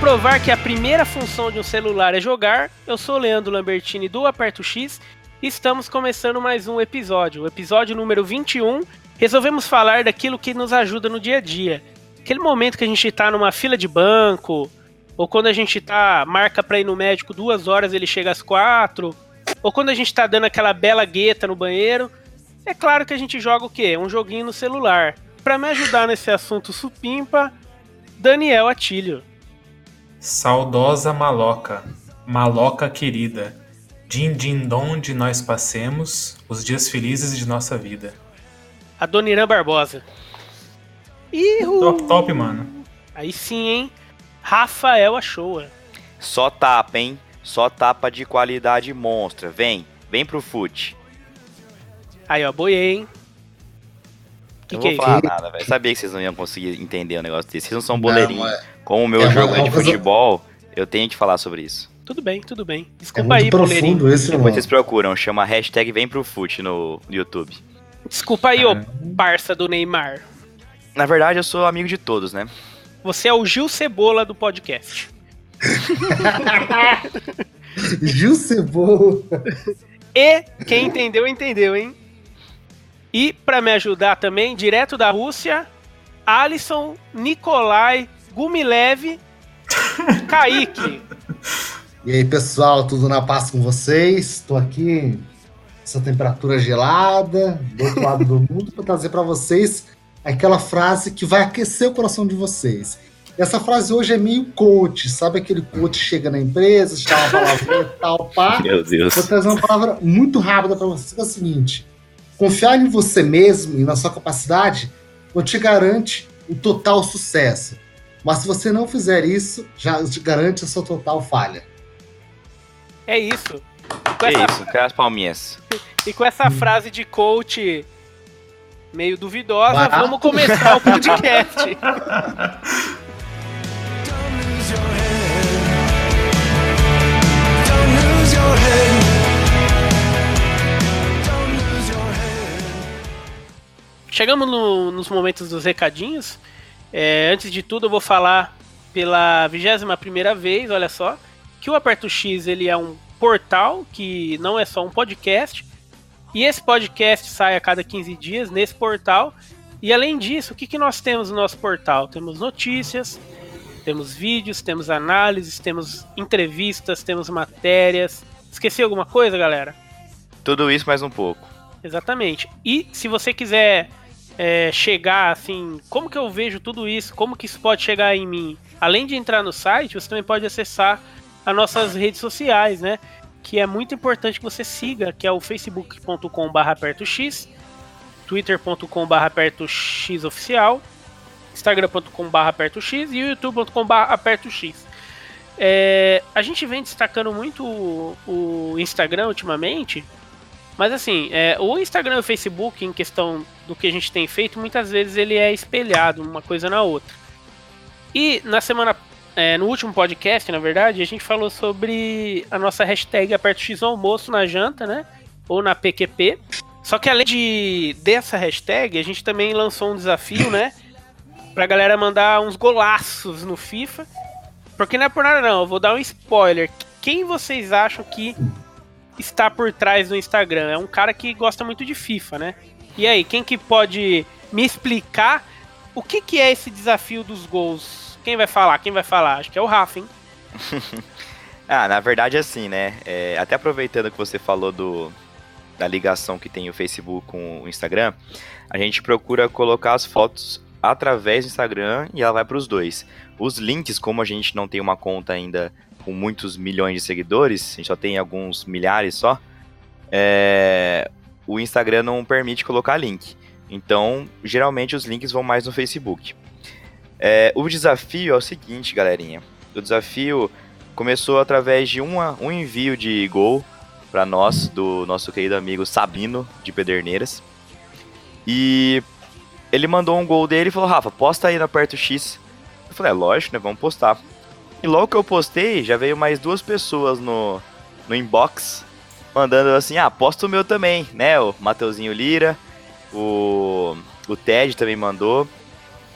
provar que a primeira função de um celular é jogar, eu sou Leandro Lambertini do Aperto X e estamos começando mais um episódio, o episódio número 21. Resolvemos falar daquilo que nos ajuda no dia a dia. Aquele momento que a gente tá numa fila de banco, ou quando a gente tá marca para ir no médico duas horas ele chega às quatro, ou quando a gente tá dando aquela bela gueta no banheiro. É claro que a gente joga o quê? Um joguinho no celular. Para me ajudar nesse assunto supimpa, Daniel Atílio. Saudosa maloca, maloca querida, din din dom de nós passemos os dias felizes de nossa vida. Adoniran Barbosa. Ihu. Top, top, mano. Aí sim, hein? Rafael Achoa. Só tapa, hein? Só tapa de qualidade monstra. Vem, vem pro fute. Aí, ó, boiei, hein? Que não que vou é falar nada, velho. Sabia que vocês não iam conseguir entender um negócio desse. Vocês não são boleirinhos. É... Como o meu é jogo é de futebol, eu tenho que falar sobre isso. Tudo bem, tudo bem. Desculpa é aí, boleirinho. Esse, Depois vocês procuram, chama hashtag vem pro fute no, no YouTube. Desculpa aí, ô parça do Neymar. Na verdade, eu sou amigo de todos, né? Você é o Gil Cebola do podcast. Gil Cebola. E quem entendeu, entendeu, hein? E para me ajudar também, direto da Rússia, Alisson Nikolai Gumilev Kaique. E aí, pessoal, tudo na paz com vocês? Estou aqui essa temperatura gelada, do outro lado do mundo, para trazer para vocês aquela frase que vai aquecer o coração de vocês. Essa frase hoje é meio coach, sabe aquele coach chega na empresa, dá uma palavra tal, pá. Meu Deus. Vou trazer uma palavra muito rápida para vocês, que é o seguinte: Confiar em você mesmo e na sua capacidade não te garante o total sucesso. Mas se você não fizer isso, já te garante a sua total falha. É isso. É essa... isso, com as palminhas. E com essa frase de coach meio duvidosa, Barato. vamos começar o podcast. chegamos no, nos momentos dos recadinhos. É, antes de tudo, eu vou falar pela vigésima primeira vez, olha só, que o Aperto X ele é um portal que não é só um podcast. E esse podcast sai a cada 15 dias nesse portal. E além disso, o que, que nós temos no nosso portal? Temos notícias, temos vídeos, temos análises, temos entrevistas, temos matérias. Esqueci alguma coisa, galera? Tudo isso mais um pouco. Exatamente. E se você quiser é, chegar assim, como que eu vejo tudo isso, como que isso pode chegar em mim? Além de entrar no site, você também pode acessar as nossas redes sociais, né? Que é muito importante que você siga, que é o facebook.com.br pertox, twitter.com.br pertoxoficial, instagram.com.br pertox e youtube.com.br apertox. É, a gente vem destacando muito o, o Instagram ultimamente, mas assim, é, o Instagram e o Facebook, em questão do que a gente tem feito, muitas vezes ele é espelhado uma coisa na outra. E na semana, é, no último podcast, na verdade, a gente falou sobre a nossa hashtag aperto X almoço na janta, né? Ou na PQP. Só que além de dessa hashtag, a gente também lançou um desafio, né? Pra galera mandar uns golaços no FIFA. Porque não é por nada não, eu vou dar um spoiler. Quem vocês acham que está por trás do Instagram. É um cara que gosta muito de FIFA, né? E aí, quem que pode me explicar o que, que é esse desafio dos gols? Quem vai falar? Quem vai falar? Acho que é o Rafa, hein? ah, na verdade é assim, né? É, até aproveitando que você falou do, da ligação que tem o Facebook com o Instagram, a gente procura colocar as fotos através do Instagram e ela vai para os dois. Os links, como a gente não tem uma conta ainda com muitos milhões de seguidores, a gente só tem alguns milhares só, é, o Instagram não permite colocar link. Então, geralmente os links vão mais no Facebook. É, o desafio é o seguinte, galerinha. O desafio começou através de uma, um envio de gol para nós, do nosso querido amigo Sabino, de Pederneiras. E ele mandou um gol dele e falou: Rafa, posta aí na Perto X. Eu falei: é lógico, né? Vamos postar. E logo que eu postei, já veio mais duas pessoas no, no inbox mandando assim: ah, posta o meu também, né? O Mateuzinho Lira, o, o Ted também mandou.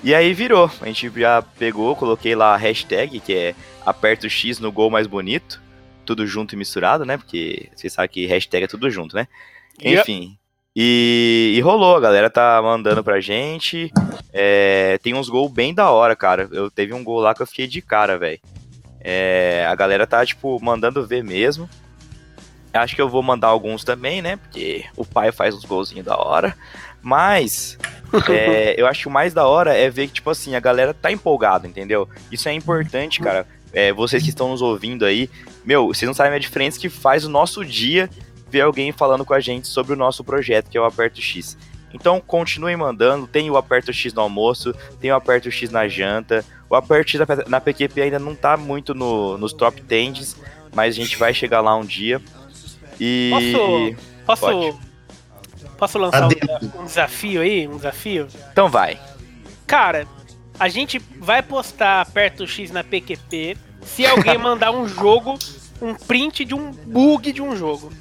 E aí virou. A gente já pegou, coloquei lá a hashtag, que é aperta o X no gol mais bonito. Tudo junto e misturado, né? Porque vocês sabem que hashtag é tudo junto, né? Enfim. E, e rolou, a galera tá mandando pra gente. É, tem uns gols bem da hora, cara. Eu teve um gol lá que eu fiquei de cara, velho. É, a galera tá, tipo, mandando ver mesmo. Acho que eu vou mandar alguns também, né? Porque o pai faz uns golzinhos da hora. Mas é, eu acho que o mais da hora é ver que, tipo assim, a galera tá empolgada, entendeu? Isso é importante, cara. É, vocês que estão nos ouvindo aí, meu, vocês não sabem a diferença que faz o nosso dia ver alguém falando com a gente sobre o nosso projeto, que é o Aperto X. Então continuem mandando, tem o Aperto X no almoço, tem o Aperto X na janta. O Aperto X na- PQP ainda não tá muito no- nos top 10, mas a gente vai chegar lá um dia. E. Posso. Pode. Posso lançar um, um desafio aí? Um desafio? Então vai. Cara, a gente vai postar aperta o X na PQP se alguém mandar um jogo, um print de um bug de um jogo.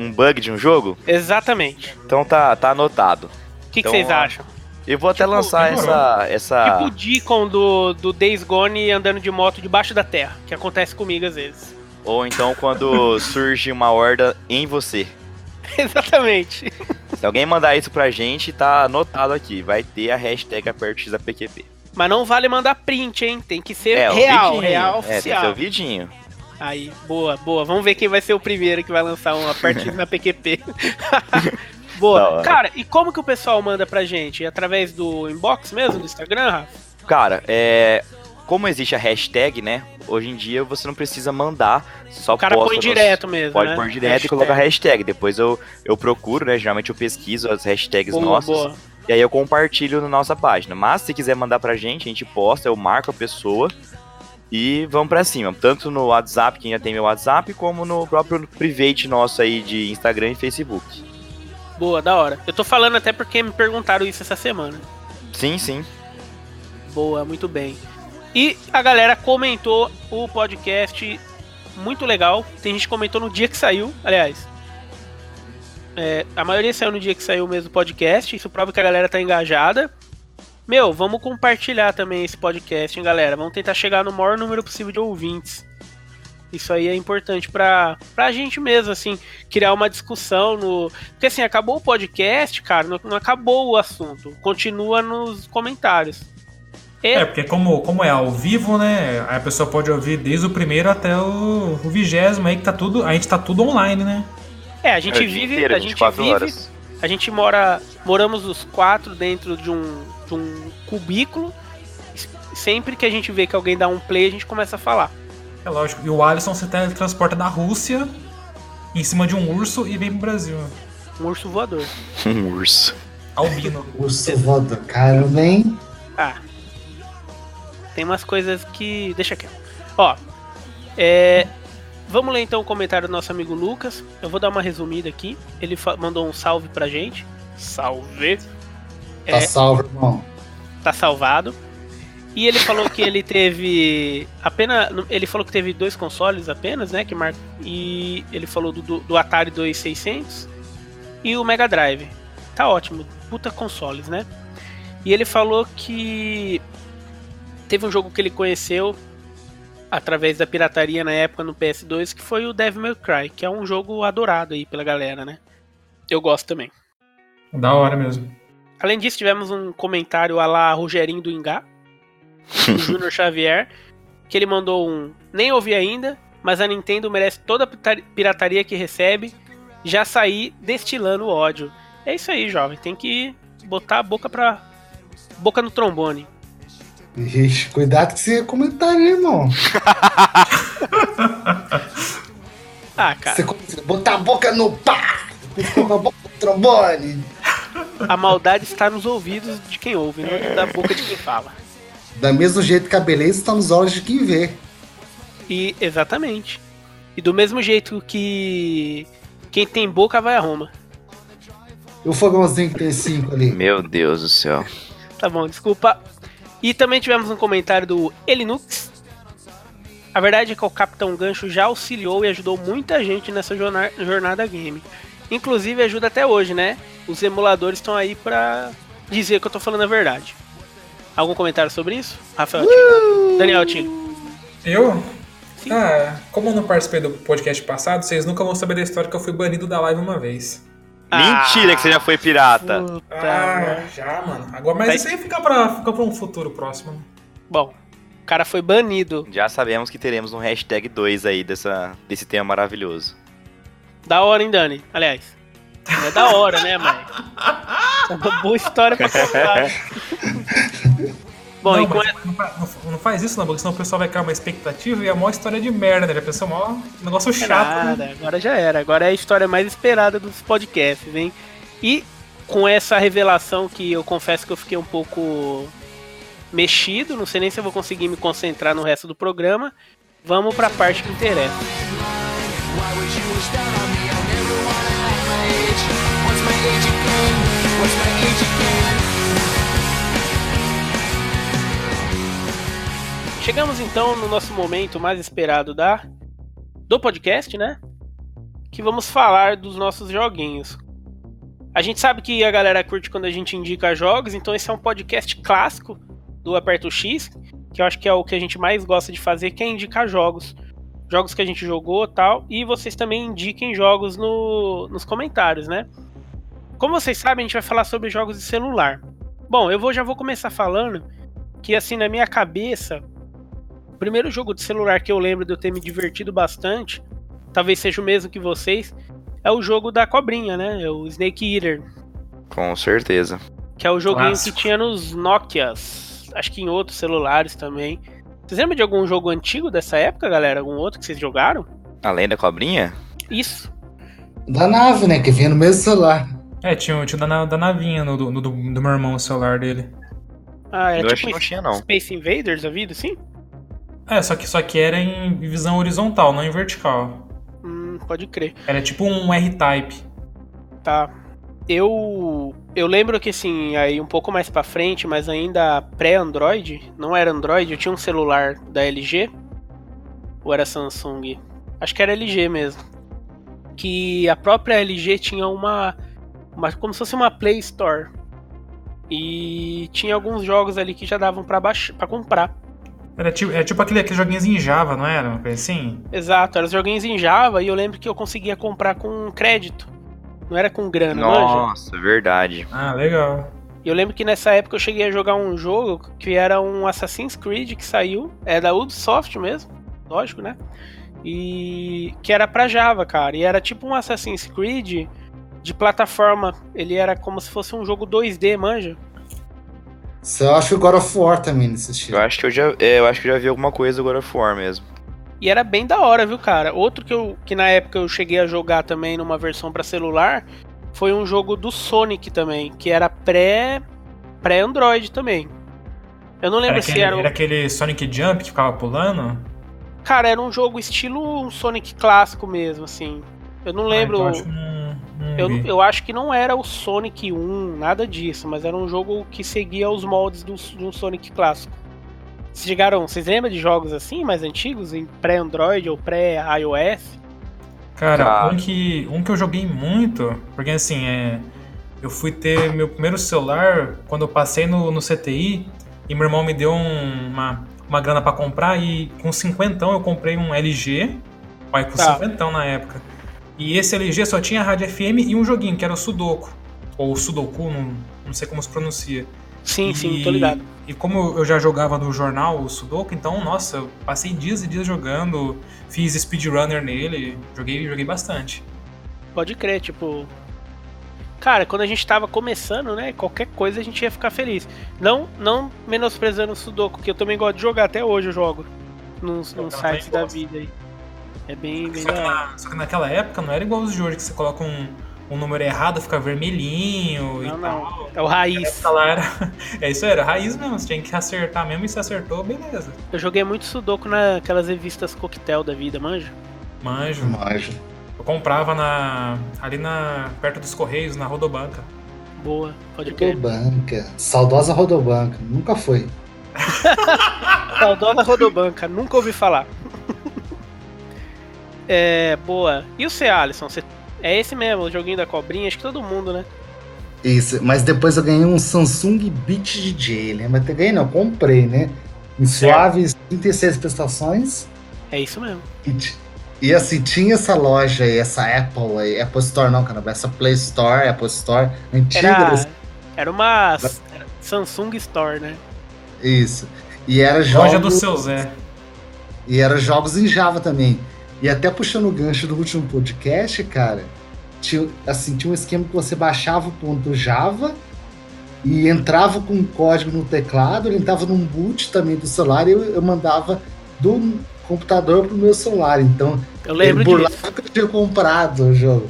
Um bug de um jogo? Exatamente. Então tá, tá anotado. O que que Então, vocês ó, acham? Eu vou até Tipo, lançar essa. essa... Tipo o Deacon do, do Days Gone andando de moto debaixo da terra, que acontece comigo às vezes. Ou então quando surge uma horda em você. Exatamente. Se alguém mandar isso pra gente, tá anotado aqui. Vai ter a hashtag aperto da PQP. Mas não vale mandar print, hein? Tem que ser É, o real, vidinho. real É, tem que oficial. ser o vidinho. Aí, boa, boa. Vamos ver quem vai ser o primeiro que vai lançar um apertinho na PQP. Boa. Cara, e como que o pessoal manda pra gente? Através do inbox mesmo, do Instagram, Rafa? Cara, é. Como existe a hashtag, né? Hoje em dia você não precisa mandar. Só O cara posta põe nos- direto mesmo, Pode né? pôr direto Hashtag. e coloca a hashtag. Depois eu, eu procuro, né? Geralmente eu pesquiso as hashtags Boa, nossas. boa. E aí eu compartilho na nossa página. Mas se quiser mandar pra gente, a gente posta, eu marco a pessoa e vamos pra cima. Tanto no WhatsApp, quem já tem meu WhatsApp, como no próprio private nosso aí de Instagram e Facebook. Boa, da hora. Eu tô falando até porque me perguntaram isso essa semana. Sim, sim. Boa, muito bem. E a galera comentou o podcast muito legal. Tem gente que comentou no dia que saiu, aliás. É, a maioria saiu no dia que saiu mesmo o podcast. Isso prova que a galera tá engajada. Meu, vamos compartilhar também esse podcast, hein, galera? Vamos tentar chegar no maior número possível de ouvintes. Isso aí é importante pra, pra gente mesmo, assim, criar uma discussão no. Porque assim, acabou o podcast, cara, não, não acabou o assunto. Continua nos comentários. E- É, porque como, como é ao vivo, né? A pessoa pode ouvir desde o primeiro até o o vigésimo aí que tá tudo. A gente tá tudo online, né? É, a gente É vive, inteiro, a gente 24 vive, horas. a gente mora, moramos os quatro dentro de um, de um cubículo. Sempre que a gente vê que alguém dá um play, a gente começa a falar. É lógico. E o Alisson se teletransporta da Rússia em cima de um urso e vem pro Brasil. Um urso voador. Um urso. Albino. Urso voador. Caramba, hein? Ah. Tem umas coisas que. Deixa quieto. Ó. É. Vamos ler então o comentário do nosso amigo Lucas. Eu vou dar uma resumida aqui. Ele mandou um salve pra gente. Salve. Tá É. salvo, irmão. tá salvado. E ele falou que ele teve apenas, ele falou que teve dois consoles apenas, né, que mar... e ele falou do, do Atari 2600 e o Mega Drive. Tá ótimo, puta consoles, né? E ele falou que teve um jogo que ele conheceu através da pirataria na época no PS2, que foi o Devil May Cry, que é um jogo adorado aí pela galera, né? Eu gosto também. Da hora mesmo. Além disso, tivemos um comentário a lá Rogerinho do Ingá, do Júnior Xavier, que ele mandou um. Nem ouvi ainda, mas a Nintendo merece toda a pirataria que recebe. Já saí destilando ódio. É isso aí, jovem. Tem que botar a boca pra. boca no trombone. Ixi, cuidado com esse comentário, irmão. Ah, cara, Você começa a botar a boca no pá! Coloca a boca no trombone. A maldade está nos ouvidos de quem ouve, não da boca de quem fala. Da mesmo jeito que a beleza está nos olhos de quem vê. E exatamente. E do mesmo jeito que quem tem boca vai a Roma. E o fogãozinho que tem cinco ali. Meu Deus do céu. Tá bom, desculpa. E também tivemos um comentário do Elinux. A verdade é que o Capitão Gancho já auxiliou e ajudou muita gente nessa jorna- jornada game. Inclusive ajuda até hoje, né? Os emuladores estão aí pra dizer que eu tô falando a verdade. Algum comentário sobre isso? Rafael Tigo. Daniel Tigo. Eu? Sim. Ah, como eu não participei do podcast passado, vocês nunca vão saber da história que eu fui banido da live uma vez. Mentira que você já foi pirata. Puta, Ah, mano. já, mano. Agora, mas Tá- isso aí fica pra, fica pra um futuro próximo. né? Bom, o cara foi banido. Já sabemos que teremos um hashtag 2 aí dessa, desse tema maravilhoso. Da hora, hein, Dani? Aliás. É da hora, né, mãe? É uma boa história pra contar. Bom, não, e com mas não, fa- não- não faz isso, não, porque senão o pessoal vai criar uma expectativa e é uma história de merda, né? Já pensou, mó negócio chato, né? Nada, agora já era. Agora é a história mais esperada dos podcasts, hein? E com essa revelação que eu confesso que eu fiquei um pouco mexido, não sei nem se eu vou conseguir me concentrar no resto do programa. Vamos pra parte que interessa. Chegamos então no nosso momento mais esperado da do podcast, né? Que vamos falar dos nossos joguinhos. A gente sabe que a galera curte quando a gente indica jogos, então esse é um podcast clássico do Aperto X, que eu acho que é o que a gente mais gosta de fazer, que é indicar jogos. Jogos que a gente jogou tal, e vocês também indiquem jogos no, nos comentários, né? Como vocês sabem, a gente vai falar sobre jogos de celular. Bom, eu vou, já vou começar falando que, assim, na minha cabeça, o primeiro jogo de celular que eu lembro de eu ter me divertido bastante, talvez seja o mesmo que vocês, é o jogo da cobrinha, né? É o Snake Eater, Com certeza. que é o joguinho Clássico. que tinha nos Nokias, acho que em outros celulares também. Vocês lembram de algum jogo antigo dessa época, galera? Algum outro que vocês jogaram? Além da cobrinha? Isso. Da nave, né? Que vinha no mesmo celular. É, tinha, o- tinha o da, da navinha no, do, do, do meu irmão, o celular dele. Ah, é eu acho que tipo não tinha, não. Space Invaders a vida, sim? É, só que, só que era em visão horizontal, não em vertical. Hum, pode crer. Era tipo um R-Type. Tá. Eu eu lembro que assim, aí um pouco mais pra frente, mas ainda pré-Android, não era Android, eu tinha um celular da LG ou era Samsung? Acho que era LG mesmo. Que a própria LG tinha uma, uma como se fosse uma Play Store. E tinha alguns jogos ali que já davam pra baixar, para comprar. Era tipo, é tipo aquele, aqueles joguinhos em Java, não era? Assim? Exato, eram os joguinhos em Java e eu lembro que eu conseguia comprar com crédito. Não era com grana, manja? Nossa, verdade. Ah, legal. E eu lembro que nessa época eu cheguei a jogar um jogo que era um Assassin's Creed que saiu, é da Ubisoft mesmo, lógico, né? E que era pra Java, cara. E era tipo um Assassin's Creed de plataforma. Ele era como se fosse um jogo 2D, manja. Você acha o God of War também nesse estilo. Eu acho que eu já, é, eu acho que eu já vi alguma coisa do God of War mesmo. E era bem da hora, viu, cara? Outro que, eu, que na época eu cheguei a jogar também numa versão pra celular foi um jogo do Sonic também, que era pré pré Android também. Eu não lembro Era se aquele, era, era aquele Sonic Jump que ficava pulando? Cara, era um jogo estilo um Sonic clássico mesmo, assim. Eu não lembro. Ah, então acho não, não eu, eu acho que não era o Sonic 1, nada disso, mas era um jogo que seguia os moldes do, de um Sonic clássico. Vocês chegaram, vocês lembram de jogos assim, mais antigos, em pré-Android ou pré-iOS? Cara, Cara. Um, que, um que eu joguei muito, porque assim, é, eu fui ter meu primeiro celular quando eu passei no, no CTI e meu irmão me deu um- uma, uma grana pra comprar e com cinquentão eu comprei um LG, olha, com Tá. cinquentão na época. E esse LG só tinha rádio FM e um joguinho, que era o Sudoku, ou Sudoku, não, não sei como se pronuncia. Sim, E- sim, tô ligado. E como eu já jogava no jornal o Sudoku, então, nossa, eu passei dias e dias jogando, fiz speedrunner nele, joguei, joguei bastante. Pode crer, tipo. Cara, quando a gente tava começando, né? Qualquer coisa a gente ia ficar feliz. Não, não menosprezando o Sudoku, que eu também gosto de jogar, até hoje eu jogo. Nos, nos sites da vida aí. É bem, bem Só que, na- só que naquela época não era igual os de hoje, que você coloca um, um número errado, fica vermelhinho e Não, tal. não. É o raiz. Era, é isso aí, era raiz mesmo, você tinha que acertar mesmo e se acertou, beleza. Eu joguei muito Sudoku naquelas revistas coquetel da vida, manja? Manjo. Manjo. Eu comprava na, ali na, perto dos Correios, na Rodobanca. Boa, pode crer. Rodobanca. Saudosa Rodobanca. Nunca foi. Saudosa Rodobanca, nunca ouvi falar. é, boa. E o C, Alisson? Você- É esse mesmo, o joguinho da cobrinha? Acho que todo mundo, né? Isso, mas depois eu ganhei um Samsung Beat DJ, lembra? Até ganhei, não, comprei, né? Em suaves 36 prestações. É isso mesmo. E, e, assim, tinha essa loja aí, essa Apple aí, Apple Store não, cara, essa Play Store, Apple Store, antiga. Era, era uma Samsung Store, né? Isso. E era jogos... Loja do seu Zé. E era jogos em Java também. E até puxando o gancho do último podcast, cara, tinha, assim, tinha um esquema que você baixava o ponto Java e entrava com um código no teclado, ele entrava num boot também do celular e eu, eu mandava do computador pro meu celular. Então, eu lembro por disso. lá que eu tinha comprado o jogo.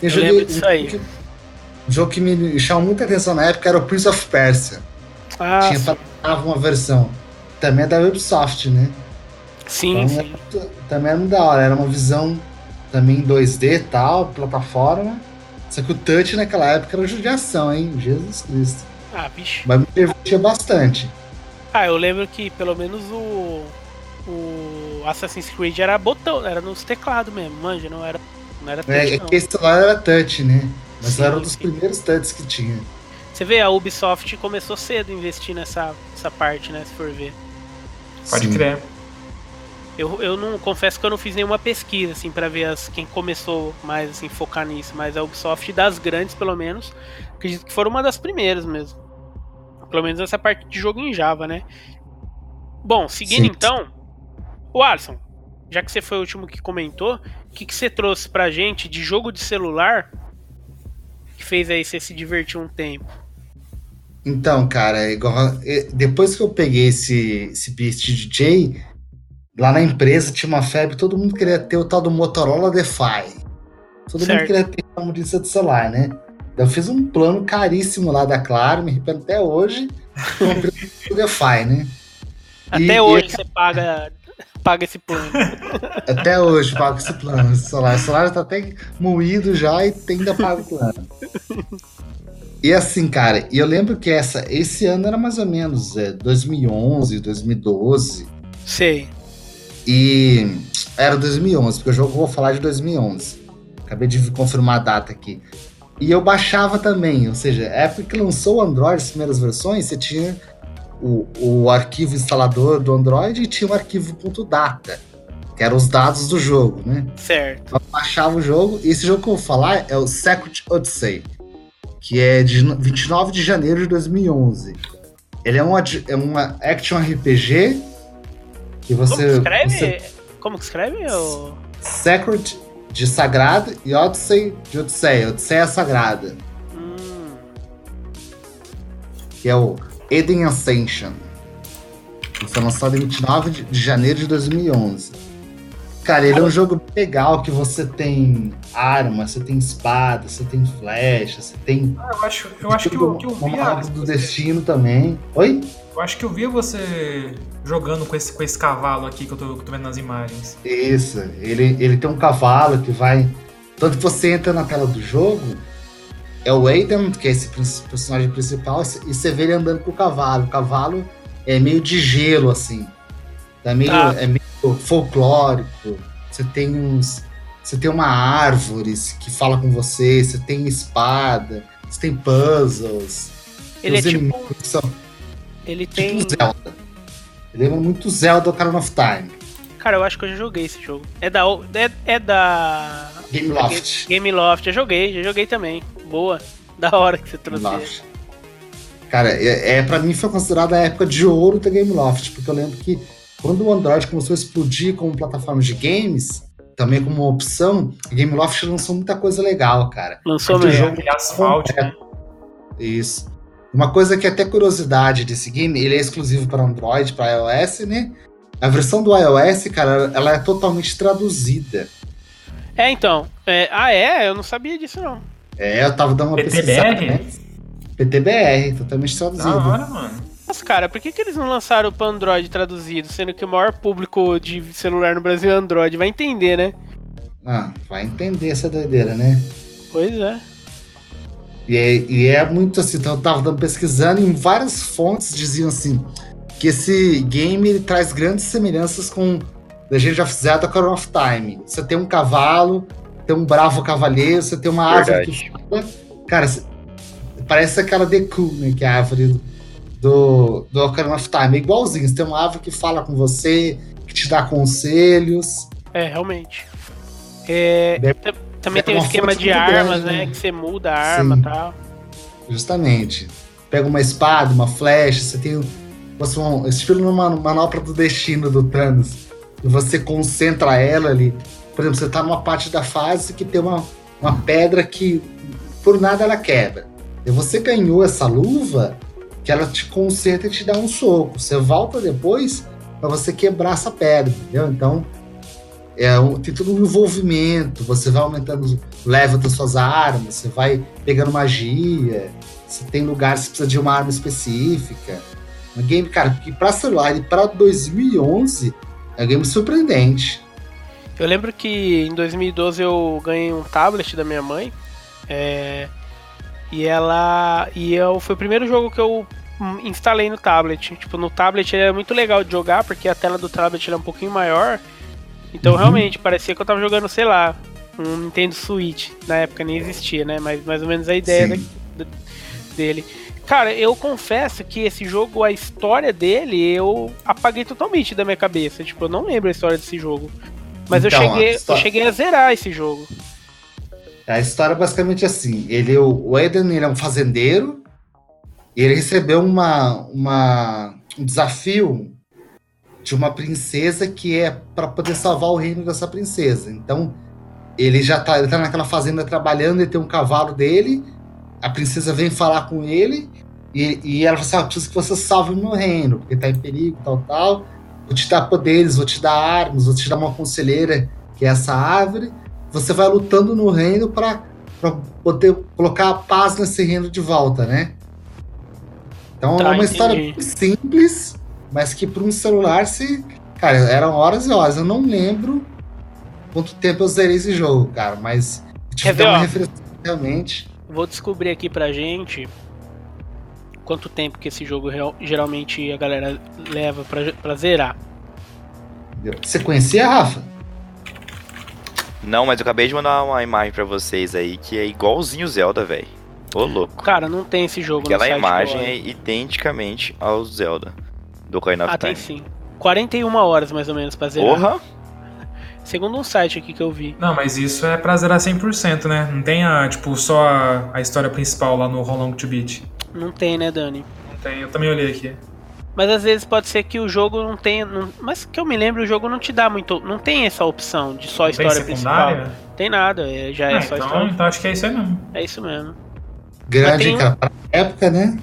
Eu, eu joguei, lembro disso aí. Que, um jogo que me chamou muita atenção na época era o Prince of Persia. Ah, tinha uma versão. Também é da Ubisoft, né? Sim, então, sim. Era, também era muito da hora. Era uma visão também 2D e tal, plataforma. Só que o touch naquela época era judiação, hein? Jesus Cristo. Ah, bicho. Mas me divertia bastante. Ah, eu lembro que pelo menos o. O Assassin's Creed era botão, era nos teclados mesmo, manja, não era. Não era touch, é, não. esse celular era touch, né? Mas Sim, era um dos sim. primeiros touches que tinha. Você vê, a Ubisoft começou cedo a investir nessa, nessa parte, né? Se for ver. Pode Sim. crer. Eu, eu não confesso que eu não fiz nenhuma pesquisa assim para ver as, quem começou mais assim focar nisso, mas a Ubisoft das grandes pelo menos, acredito que foram uma das primeiras mesmo. Pelo menos essa parte de jogo em Java, né? Bom, seguindo Sim. então, o Alisson, já que você foi o último que comentou, o que, que você trouxe pra gente de jogo de celular que fez aí você se divertir um tempo? Então, cara, igual, é, depois que eu peguei esse, esse Beast DJ, lá na empresa tinha uma febre, todo mundo queria ter o tal do Motorola DeFi. Todo Certo. mundo queria ter uma mudança de celular, né? Eu fiz um plano caríssimo lá da Claro, me arrependo até hoje, comprei o DeFi, né? Até E- hoje e- você paga paga esse plano. Até hoje pago esse plano, esse celular. O celular tá até moído já e ainda pago o plano. E assim, cara, e eu lembro que essa, esse ano era mais ou menos é, 2011, 2012. Sei. E era 2011, porque o jogo eu vou falar de 2011. Acabei de confirmar a data aqui. E eu baixava também, ou seja, a época que lançou o Android, as primeiras versões, você tinha o, o arquivo instalador do Android e tinha o arquivo .data, que eram os dados do jogo, né? Certo. Eu baixava o jogo, e esse jogo que eu vou falar é o Secret Odyssey, que é de no- 29 de janeiro de 2011. Ele é um, é uma action RPG que Como que você... escreve? você Como que escreve? ô? Sacred de sagrado e Odyssey de Odisseia. Odisseia sagrada, Hum, que é o Eden Ascension. Foi lançado em 29 de de janeiro de 2011. Cara, ele é um jogo legal que você tem arma, você tem espada, você tem flecha, você tem Ah, eu acho, eu acho que eu, que eu árvore do destino também. Oi? Eu acho que eu via você jogando com esse, com esse cavalo aqui que eu, tô, que eu tô vendo nas imagens. Isso, ele, ele tem um cavalo que vai. Tanto que você entra na tela do jogo, é o Aiden, que é esse personagem principal, e você vê ele andando com o cavalo. O cavalo é meio de gelo, assim. É meio, Tá. é meio folclórico. Você tem uns. Você tem uma árvore que fala com você, você tem espada, você tem puzzles. ele é tipo. são Ele tipo tem. Zelda. Ele lembra muito Zelda Ocarina of Time. Cara, eu acho que eu já joguei esse jogo. É da. É, é da. Game Loft. Game Loft. Já joguei, já joguei também. Boa. Da hora que você trouxe. Loft. Cara, é, é, pra mim foi considerada a época de ouro da Game Loft, porque eu lembro que quando o Android começou a explodir como plataforma de games, também como uma opção, a Game Loft lançou muita coisa legal, cara. Lançou mesmo. jogo Aquele asfalto, né? Isso. Uma coisa que é até curiosidade desse game, ele é exclusivo para Android, para iOS, né? A versão do iOS, cara, ela é totalmente traduzida. É, então. É, ah, é? Eu não sabia disso, não. É, eu tava dando uma pesquisada. PTBR? Né? PTBR, totalmente Da traduzido. hora, mano. Mas, cara, por que, que eles não lançaram para Android traduzido? Sendo que o maior público de celular no Brasil é Android. Vai entender, né? Ah, vai entender essa doideira, né? Pois é. E é, e é muito assim, então eu tava dando- pesquisando e em várias fontes diziam assim que esse game ele traz grandes semelhanças com Legend of Zelda Ocarina of Time. Você tem um cavalo, tem um bravo cavaleiro, você tem uma árvore Verdade. que fala. Cara, parece aquela Deku, né? Que é a árvore do, do Ocarina of Time. É igualzinho. Você tem uma árvore que fala com você, que te dá conselhos. É, realmente. É, também tem o uma esquema de armas, grande, né? né? Que você muda a arma e tal. Justamente. Pega uma espada, uma flecha, você tem você, um, estilo numa manopla do destino do Thanos. E você concentra ela ali. Por exemplo, você tá numa parte da fase que tem uma, uma pedra que por nada ela quebra. E você ganhou essa luva que ela te concentra e te dá um soco. Você volta depois para você quebrar essa pedra, entendeu? Então é um, tem todo um envolvimento. Você vai aumentando o level das suas armas, você vai pegando magia. Você tem lugares que precisa de uma arma específica. Um game, cara, que pra celular e pra 2011 é um game surpreendente. Eu lembro que em 2012 eu ganhei um tablet da minha mãe. é, e ela. E eu, foi o primeiro jogo que eu hum, instalei no tablet. Tipo, no tablet ele é muito legal de jogar, porque a tela do tablet era um pouquinho maior. Então Uhum. realmente parecia que eu tava jogando, sei lá, um Nintendo Switch. Na época nem existia, né? Mas mais ou menos a ideia Sim. da- dele. Cara, eu confesso que esse jogo, a história dele, eu apaguei totalmente da minha cabeça. Tipo, eu não lembro a história desse jogo. Mas Então, eu, cheguei, eu cheguei a zerar esse jogo. A história é basicamente assim: ele, o Eden ele é um fazendeiro e ele recebeu uma, uma, um desafio de uma princesa que é para poder salvar o reino dessa princesa. Então, ele já tá, ele tá naquela fazenda trabalhando, ele tem um cavalo dele, a princesa vem falar com ele e, e ela fala assim: ah, preciso que você salve o meu reino, porque tá em perigo, tal, tal. Vou te dar poderes, vou te dar armas, vou te dar uma conselheira, que é essa árvore você vai lutando no reino para poder colocar a paz nesse reino de volta, né? Então Tá, é uma entendi. história simples, mas que para um celular se. Cara, eram horas e horas. Eu não lembro quanto tempo eu zerei esse jogo, cara, mas tive Quer ver, uma referência realmente. Vou descobrir aqui pra gente quanto tempo que esse jogo real- geralmente a galera leva pra, pra zerar. Você conhecia, Rafa? Não, mas eu acabei de mandar uma imagem pra vocês aí que é igualzinho Zelda, velho. Ô, louco. Cara, não tem esse jogo Aquela imagem é identicamente ao Zelda do Ocarina of Ah, tem sim. 41 horas mais ou menos pra zerar. Porra! Segundo um site aqui que eu vi. Não, mas isso é pra zerar 100%, né? Não tem a, tipo, só a, a história principal lá no How Long to Beat. Não tem, né, Dani? Não tem, eu também olhei aqui. Mas às vezes pode ser que o jogo não tenha. não- mas que eu me lembro, o jogo não te dá muito. Não tem essa opção de só Não tem história principal. Tem nada, é, já é Ah, só então, história. então acho que é isso aí mesmo. É isso mesmo. Grande, tem cara. Época, né?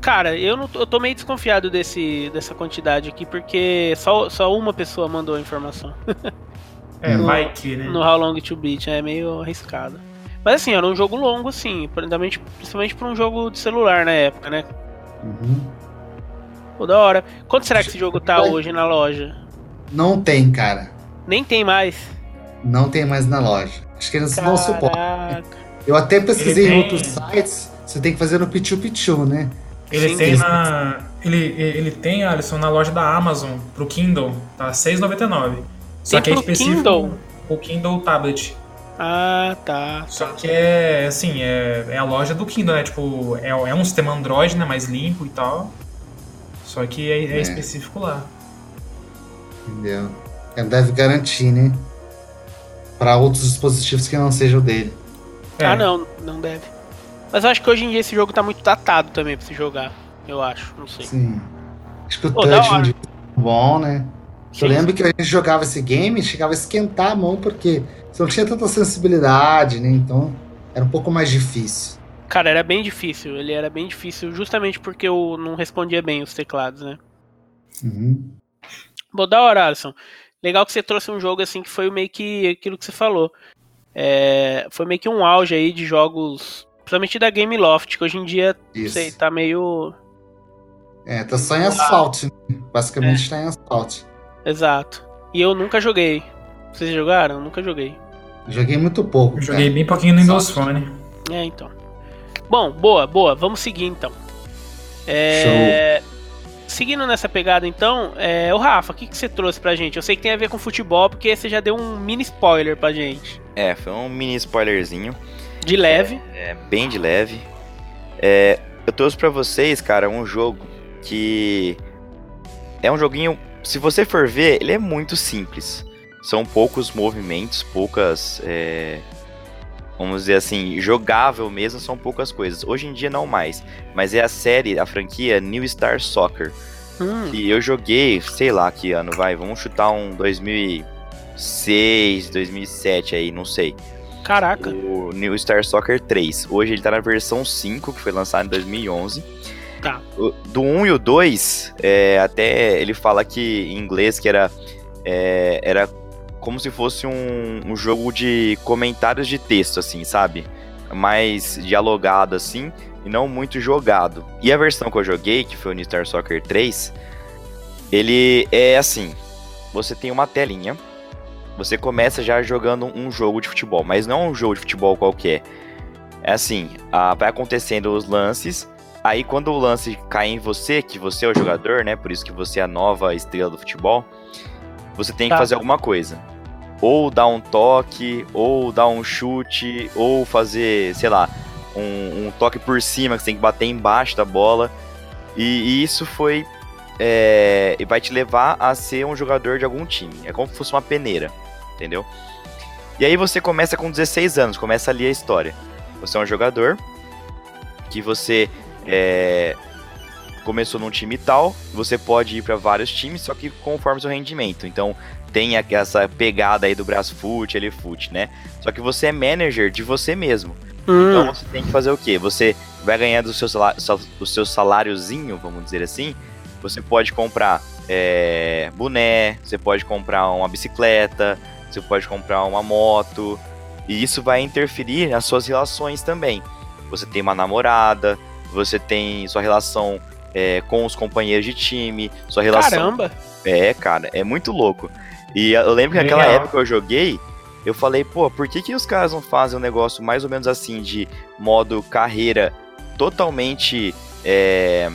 Cara, eu, não, tô- eu tô meio desconfiado desse, dessa quantidade aqui, porque só, só uma pessoa mandou a informação. É, No- que, né? no How Long to Beat, é meio arriscado. Mas assim, era um jogo longo, sim, principalmente, principalmente pra um jogo de celular na época, né? Uhum. Pô, da hora. Quanto será que esse jogo tá hoje na loja? Não tem, cara. Nem tem mais. Não tem mais na loja. Acho que eles não suportam. Caraca. Eu até pesquisei Ele em tem- outros sites, você tem que fazer no Pichu Pichu, né? Ele Sim, tem na. Ele, ele tem, Alisson, na loja da Amazon, pro Kindle, tá R$6,99. Só Tem que é pro específico Kindle? o Kindle Tablet. Ah, tá. Só que é assim, é, é a loja do Kindle, né? Tipo, é, é um sistema Android, né? Mais limpo e tal. Só que é, é É. específico lá. Entendeu? Ele deve garantir, né? Para outros dispositivos que não sejam dele. É, Ah, não, não deve. Mas eu acho que hoje em dia esse jogo tá muito datado também pra se jogar. Eu acho, não sei. Sim. Acho que o da touch hora. de bom, né? Sim. Eu lembro que a gente jogava esse game, chegava a esquentar a mão porque você não tinha tanta sensibilidade, né? Então era um pouco mais difícil. Cara, era bem difícil. Ele era bem difícil justamente porque eu não respondia bem os teclados, né? Uhum. Bom, da hora, Alisson. Legal que você trouxe um jogo assim que foi meio que aquilo que você falou. É, foi meio que um auge aí de jogos, principalmente da Game Loft, que hoje em dia, não Isso. sei, tá meio. É, tá só em asfalto. né? Basicamente tá em asfalto. Exato. E eu nunca joguei. Vocês jogaram? Eu nunca joguei. Joguei muito pouco. Eu joguei cara. bem pouquinho no Windows Phone. É, então. Bom, boa, boa. Vamos seguir então. É, Seguindo nessa pegada, então, é... o Rafa, o que, que você trouxe pra gente? Eu sei que tem a ver com futebol, porque você já deu um mini spoiler pra gente. É, foi um mini spoilerzinho, De leve. é, bem de leve. É, eu trouxe pra vocês, cara, um jogo que é um joguinho, se você for ver, ele é muito simples. São poucos movimentos, poucas. É, vamos dizer assim, jogável mesmo, são poucas coisas. Hoje em dia não mais. Mas é a série, a franquia New Star Soccer. Hum, Que eu joguei, sei lá que ano, vai, vamos chutar um 2006, 2007 aí, não sei. caraca. O New Star Soccer 3. Hoje ele tá na versão 5, que foi lançado em 2011. Tá. Do 1 e o 2, é, até ele fala que em inglês que era, é, era como se fosse um, um jogo de comentários de texto, assim, sabe? Mais dialogado, assim, e não muito jogado. E a versão que eu joguei, que foi o New Star Soccer 3, ele é assim: você tem uma telinha, você começa já jogando um jogo de futebol, mas não um jogo de futebol qualquer. É assim, ah, vai acontecendo os lances, aí quando o lance cai em você, que você é o jogador, né? Por isso que você é a nova estrela do futebol, você tem que Tá. fazer alguma coisa. Ou dar um toque, ou dar um chute, ou fazer, sei lá, um, um toque por cima, que você tem que bater embaixo da bola. E, e isso foi. É, vai te levar a ser um jogador de algum time. É como se fosse uma peneira, entendeu? E aí você começa com 16 anos, começa ali a história. Você é um jogador que você é, começou num time tal, você pode ir para vários times, só que conforme seu rendimento. Então tem essa pegada aí do Brasfoot, Elefute, né? Só que você é manager de você mesmo. Hum, Então você tem que fazer o quê? Você vai ganhar do seu, salário, do seu saláriozinho, vamos dizer assim. Você pode comprar é, boné, você pode comprar uma bicicleta, você pode comprar uma moto. E isso vai interferir nas suas relações também. Você tem uma namorada, você tem sua relação é, com os companheiros de time, sua relação caramba. é, cara, é muito louco. E eu lembro que naquela Legal. época eu joguei, eu falei, pô, por que, que os caras não fazem um negócio mais ou menos assim, de modo carreira totalmente. é,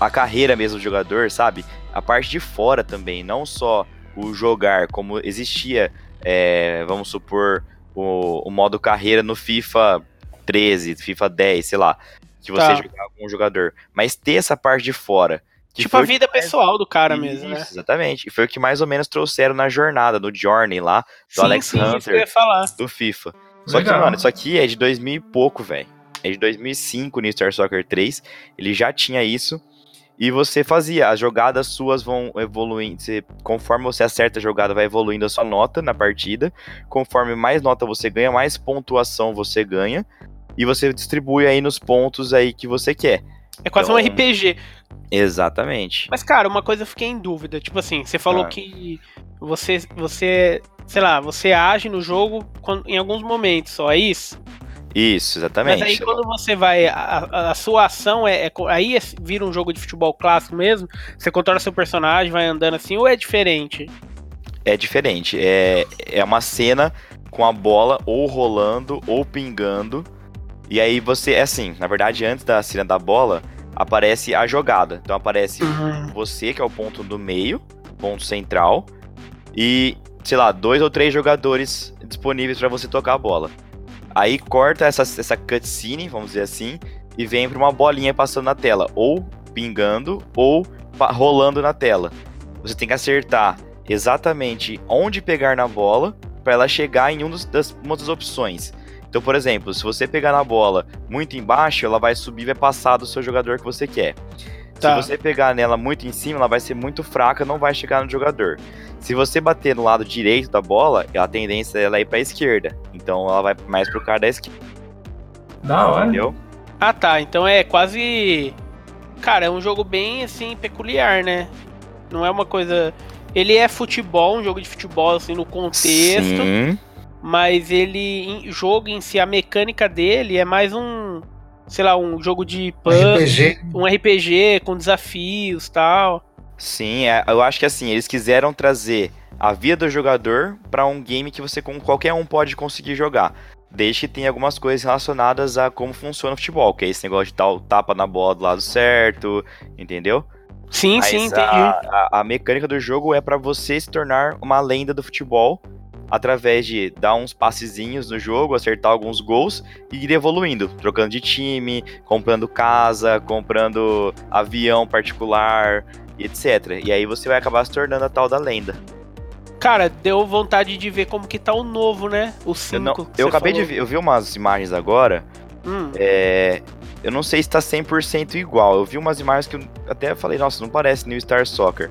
a carreira mesmo do jogador, sabe? A parte de fora também, não só o jogar, como existia, é, vamos supor, o, o modo carreira no FIFA 13, FIFA 10, sei lá, que você Tá. jogava com um jogador. Mas ter essa parte de fora. Que Tipo a que vida mais- pessoal do cara mesmo, né? isso, Exatamente. E foi o que mais ou menos trouxeram na jornada, no Journey lá, do sim, Alex sim, isso que Hunter, ia falar. do FIFA. Só que, Legal. mano, isso aqui é de 2000 e pouco, velho. É de 2005 no Star Soccer 3. Ele já tinha isso. E você fazia, as jogadas suas vão evoluindo. Você, conforme você acerta a jogada, vai evoluindo a sua nota na partida. Conforme mais nota você ganha, mais pontuação você ganha. E você distribui aí nos pontos aí que você quer. É quase um Então- RPG. Exatamente. Mas, cara, uma coisa eu fiquei em dúvida. Tipo assim, você falou Ah. que você, você, sei lá, você age no jogo quando- em alguns momentos só, é isso? Isso, exatamente. Mas aí quando você vai, a, a- sua ação é, é aí é- vira um jogo de futebol clássico mesmo? Você controla seu personagem, vai andando assim, ou é diferente? É diferente. É, é uma cena com a bola ou rolando ou pingando. E aí você, é assim, na verdade, antes da cena da bola, aparece a jogada. Então aparece você, que é o ponto do meio, ponto central, e, sei lá, dois ou três jogadores disponíveis para você tocar a bola. Aí corta essa, essa cutscene, vamos dizer assim, e vem pra uma bolinha passando na tela, ou pingando, ou rolando na tela. Você tem que acertar exatamente onde pegar na bola para ela chegar em um dos, das, uma das opções. Então, por exemplo, se você pegar na bola muito embaixo, ela vai subir e vai passar do seu jogador que você quer. Tá. Se você pegar nela muito em cima, ela vai ser muito fraca, não vai chegar no jogador. Se você bater no lado direito da bola, a tendência dela é ir pra esquerda. Então ela vai mais pro cara da esquerda, Da hora. entendeu? Ah tá, então é quase. Cara, é um jogo bem assim, peculiar, né? Não é uma coisa. Ele é futebol, um jogo de futebol, assim, no contexto. Sim. Mas ele. em- jogo em si, a mecânica dele é mais um. Sei lá, um jogo de puzzle, RPG. um RPG com desafios tal. Sim, é- eu acho que assim, eles quiseram trazer a vida do jogador pra um game que você com qualquer um pode conseguir jogar. Desde que tenha algumas coisas relacionadas a como funciona o futebol, que é esse negócio de dar o tapa na bola do lado certo, entendeu? Sim, Mas sim, entendi. a, a, a mecânica do jogo é pra você se tornar uma lenda do futebol através de dar uns passezinhos no jogo, acertar alguns gols e ir evoluindo, trocando de time, comprando casa, comprando avião particular e etc. E aí você vai acabar se tornando a tal da lenda. Cara, deu vontade de ver como que tá o novo, né? O 5. Eu, não, eu acabei falou. de ver, eu vi umas imagens agora. Hum. É, eu não sei se tá 100% igual. Eu vi umas imagens que eu até falei, nossa, não parece New Star Soccer.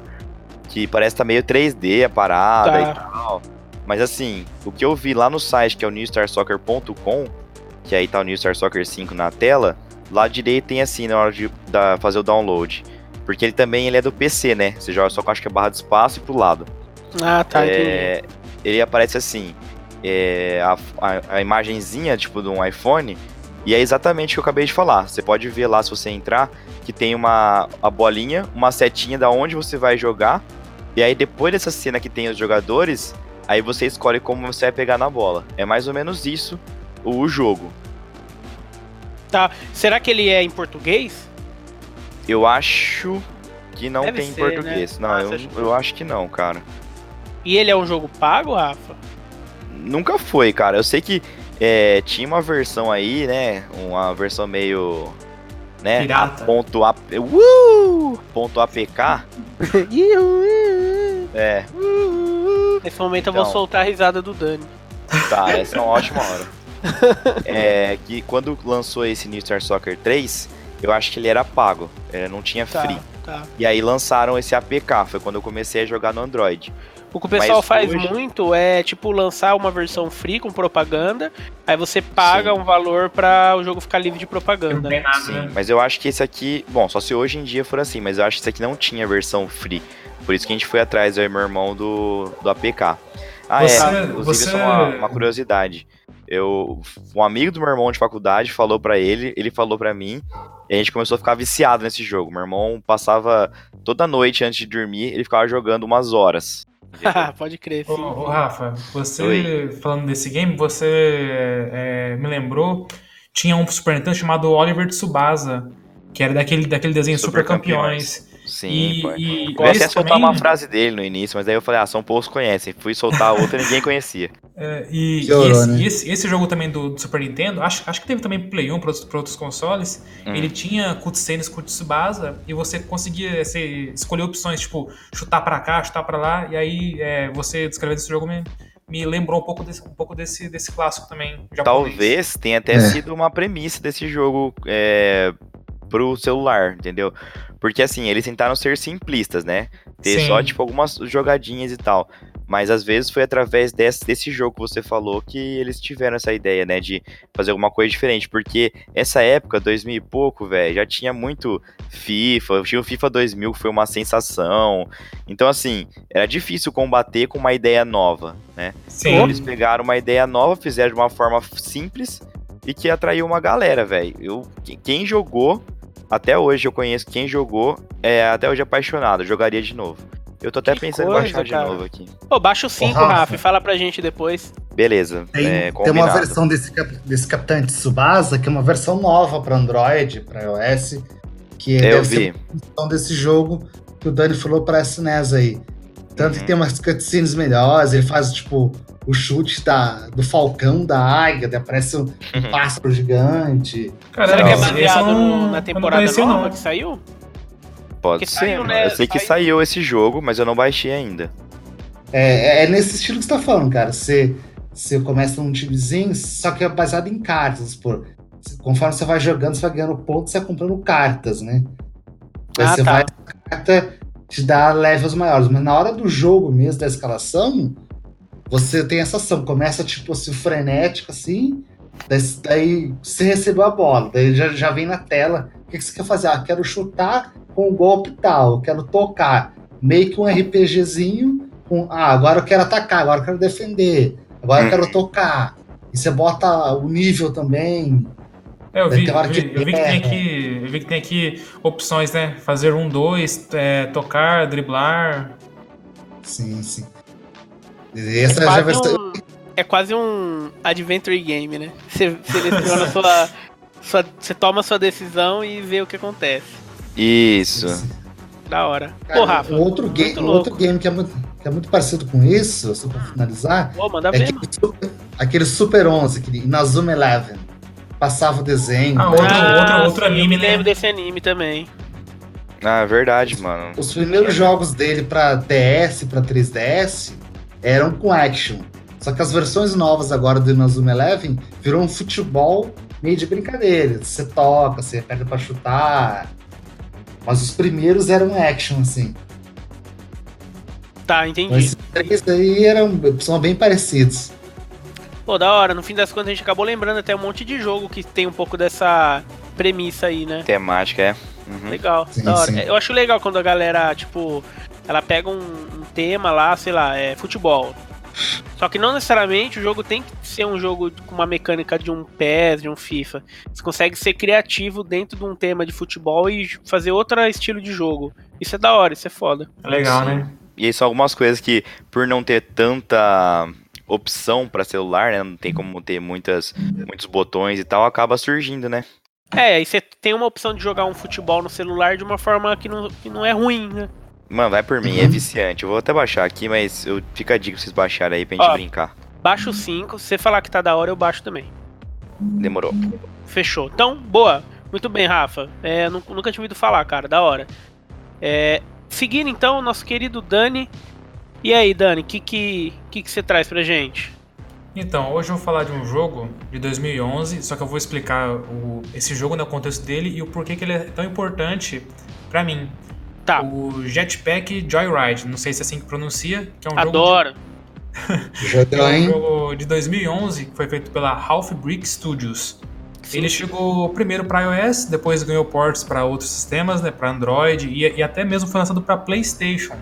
Que parece tá meio 3D a parada tá. e tal. Mas assim, o que eu vi lá no site, que é o newstarsoccer.com, que aí tá o New Star Soccer 5 na tela, lá direito tem assim na hora de da, fazer o download. Porque ele também ele é do PC, né? Você joga só com acho que é barra de espaço e pro lado. Ah, tá. É, ele aparece assim, é, a, a, a imagenzinha tipo de um iPhone, e é exatamente o que eu acabei de falar. Você pode ver lá se você entrar que tem uma a bolinha, uma setinha da onde você vai jogar. E aí depois dessa cena que tem os jogadores, aí você escolhe como você vai pegar na bola. É mais ou menos isso o jogo. Tá. Será que ele é em português? Eu acho que não Deve tem em português. Né? Não, ah, eu, eu acho que não, cara. E ele é um jogo pago, Rafa? Nunca foi, cara. Eu sei que é, tinha uma versão aí, né? Uma versão meio. Né? Pirata. Ponto, a, uh, ponto APK. é. Nesse momento então, eu vou então. soltar a risada do Dani. Tá, essa é uma ótima hora. é que quando lançou esse New Star Soccer 3, eu acho que ele era pago, ele não tinha tá, free. Tá. E aí lançaram esse APK, foi quando eu comecei a jogar no Android. O que o pessoal Mas faz hoje... muito é, tipo, lançar uma versão free com propaganda, aí você paga Sim. um valor para o jogo ficar livre de propaganda. Né? Sim, mas eu acho que esse aqui, bom, só se hoje em dia for assim, mas eu acho que esse aqui não tinha versão free. Por isso que a gente foi atrás, eu e meu irmão, do, do APK. Ah, você, é, inclusive, você... só uma, uma curiosidade. Eu, um amigo do meu irmão de faculdade falou para ele, ele falou para mim, e a gente começou a ficar viciado nesse jogo. Meu irmão passava toda noite antes de dormir, ele ficava jogando umas horas. Pode crer, sim. Ô, ô, Rafa, você Oi. falando desse game, você é, me lembrou. Tinha um Super Nintendo chamado Oliver Tsubasa, que era daquele, daquele desenho Super, Super Campeões. Campeões. Sim, e, e Comecei a soltar também... uma frase dele no início, mas aí eu falei, ah, são poucos conhecem. Fui soltar outra e ninguém conhecia. É, e, e, esse, né? esse, esse, jogo também do, do, Super Nintendo, acho, acho que teve também Play 1 para outros, outros consoles. Hum. Ele tinha cutscenes com Tsubasa e você conseguia você, escolher opções, tipo, chutar para cá, chutar para lá. E aí é, você descrevendo esse jogo me, me lembrou um pouco desse, um pouco desse, desse clássico também. Japonês. Talvez tenha até é. sido uma premissa desse jogo é, pro celular, entendeu? Porque assim, eles tentaram ser simplistas, né? Ter Sim. só, tipo, algumas jogadinhas e tal. Mas às vezes foi através desse, desse jogo que você falou que eles tiveram essa ideia, né? De fazer alguma coisa diferente. Porque essa época, 2000 e pouco, velho, já tinha muito FIFA. Tinha o FIFA 2000 que foi uma sensação. Então, assim, era difícil combater com uma ideia nova, né? Sim. Então, eles pegaram uma ideia nova, fizeram de uma forma simples e que atraiu uma galera, velho. Quem jogou até hoje eu conheço quem jogou, é até hoje apaixonado, jogaria de novo. Eu tô até que pensando coisa, em baixar cara. de novo aqui. Pô, baixa o 5, Rafa. Rafa, e fala pra gente depois. Beleza. Tem, é, tem uma versão desse, desse Capitão Tsubasa, que é uma versão nova pra Android, pra iOS, que é a desse jogo que o Dani falou pra SNES aí. Tanto uhum. que tem umas cutscenes melhores, ele faz, tipo, o chute da, do falcão, da águia, aparece um, uhum. pássaro gigante. Será que é baseado não, na temporada nova não. que saiu? Pode ser, saiu, né? eu sei que saiu esse jogo, mas eu não baixei ainda. É, é, é nesse estilo que você tá falando, cara. Você, você começa num timezinho, só que é baseado em cartas, por conforme você vai jogando, você vai ganhando pontos, você vai comprando cartas, né? Aí ah, você tá. vai, a carta te dá levels maiores, mas na hora do jogo mesmo, da escalação, você tem essa ação, começa tipo assim, frenético assim, daí, daí você recebeu a bola, daí já, já vem na tela, o que, que você quer fazer? Ah, quero chutar com o golpe tal, quero tocar, meio que um RPGzinho, com, ah, agora eu quero atacar, agora eu quero defender, agora eu quero tocar, e você bota o nível também, é, eu vi, eu vi, eu vi, que tem aqui, eu vi que tem aqui opções, né? Fazer um, dois, é, tocar, driblar. Sim, sim. Essa é, quase versão... um, é quase um adventure game, né? Você seleciona sua, sua. Você toma sua decisão e vê o que acontece. Isso. Da hora. Cara, Pô, Rafa. Outro, game, outro game que é muito, que é muito parecido com isso, só pra finalizar, Pô, manda é ver. aquele super, aquele Super 11, aquele Inazuma Eleven. Passava o desenho. Ah, né? outro- outro- outro sim, anime, né? lembro desse anime também. Ah, é verdade, mano. Os primeiros jogos dele pra DS, pra 3DS, eram com action. Só que as versões novas agora do Inazuma Eleven virou um futebol meio de brincadeira. Você toca, você pega pra chutar. Mas os primeiros eram action, assim. Tá, Então entendi. esses três aí eram, são bem parecidos. Pô, da hora. No fim das contas, a gente acabou lembrando até um monte de jogo que tem um pouco dessa premissa aí, né? Temática, é. Uhum. Legal, Sim, da hora. sim. Eu acho legal quando a galera, tipo, ela pega um, um tema lá, sei lá, é futebol. Só que não necessariamente o jogo tem que ser um jogo com uma mecânica de um PES, de um FIFA. Você consegue ser criativo dentro de um tema de futebol e fazer outro estilo de jogo. Isso é da hora, isso é foda. É legal, né? E aí são algumas coisas que, por não ter tanta opção pra celular, né? Não tem como ter muitas, muitos botões e tal, acaba surgindo, né? É, aí você tem uma opção de jogar um futebol no celular de uma forma que não, que não é ruim, né? Mano, vai por mim, é viciante. Eu vou até baixar aqui, mas eu, fica a dica pra vocês baixarem aí pra gente Ó. brincar. Baixo 5, se você falar que tá da hora, eu baixo também. Demorou. Fechou. Então, boa. Muito bem, Rafa. É, nu- nunca tinha ouvido falar, cara. Da hora. É, seguindo, então, o nosso querido Dani. E aí, Dani, o que, que, que, que você traz pra gente? Então, hoje eu vou falar de um jogo de 2011, só que eu vou explicar o, esse jogo no contexto dele e o porquê que ele é tão importante pra mim. Tá, O Jetpack Joyride, não sei se é assim que pronuncia, que é um jogo de adoro. É um hein? jogo de 2011 que foi feito pela Half Brick Studios. Ele chegou primeiro para iOS, depois ganhou ports para outros sistemas, né, para Android e, e até mesmo foi lançado para PlayStation.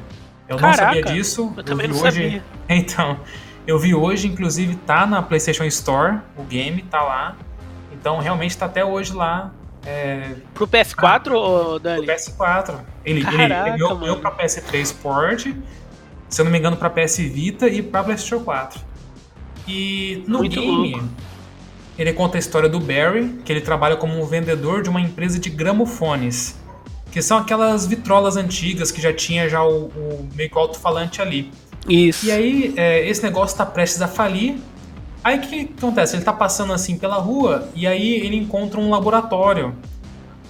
Eu não Caraca, sabia disso. Eu também vi não hoje. sabia. Então, eu vi hoje, inclusive tá na PlayStation Store, o game tá lá. Então realmente tá até hoje lá é, Pro PS4, ô, no Dani? PS4. Ele, Caraca, ele ganhou, ganhou pra PS3 Sport, se eu não me engano, pra PS Vita e pra PlayStation 4. E no Muito game, louco. ele conta a história do Barry, que ele trabalha como um vendedor de uma empresa de gramofones. Que são aquelas vitrolas antigas que já tinha já o, o meio que o alto-falante ali. Isso. E aí, é, esse negócio tá prestes a falir. Aí o que, que acontece? Ele tá passando assim pela rua e aí ele encontra um laboratório.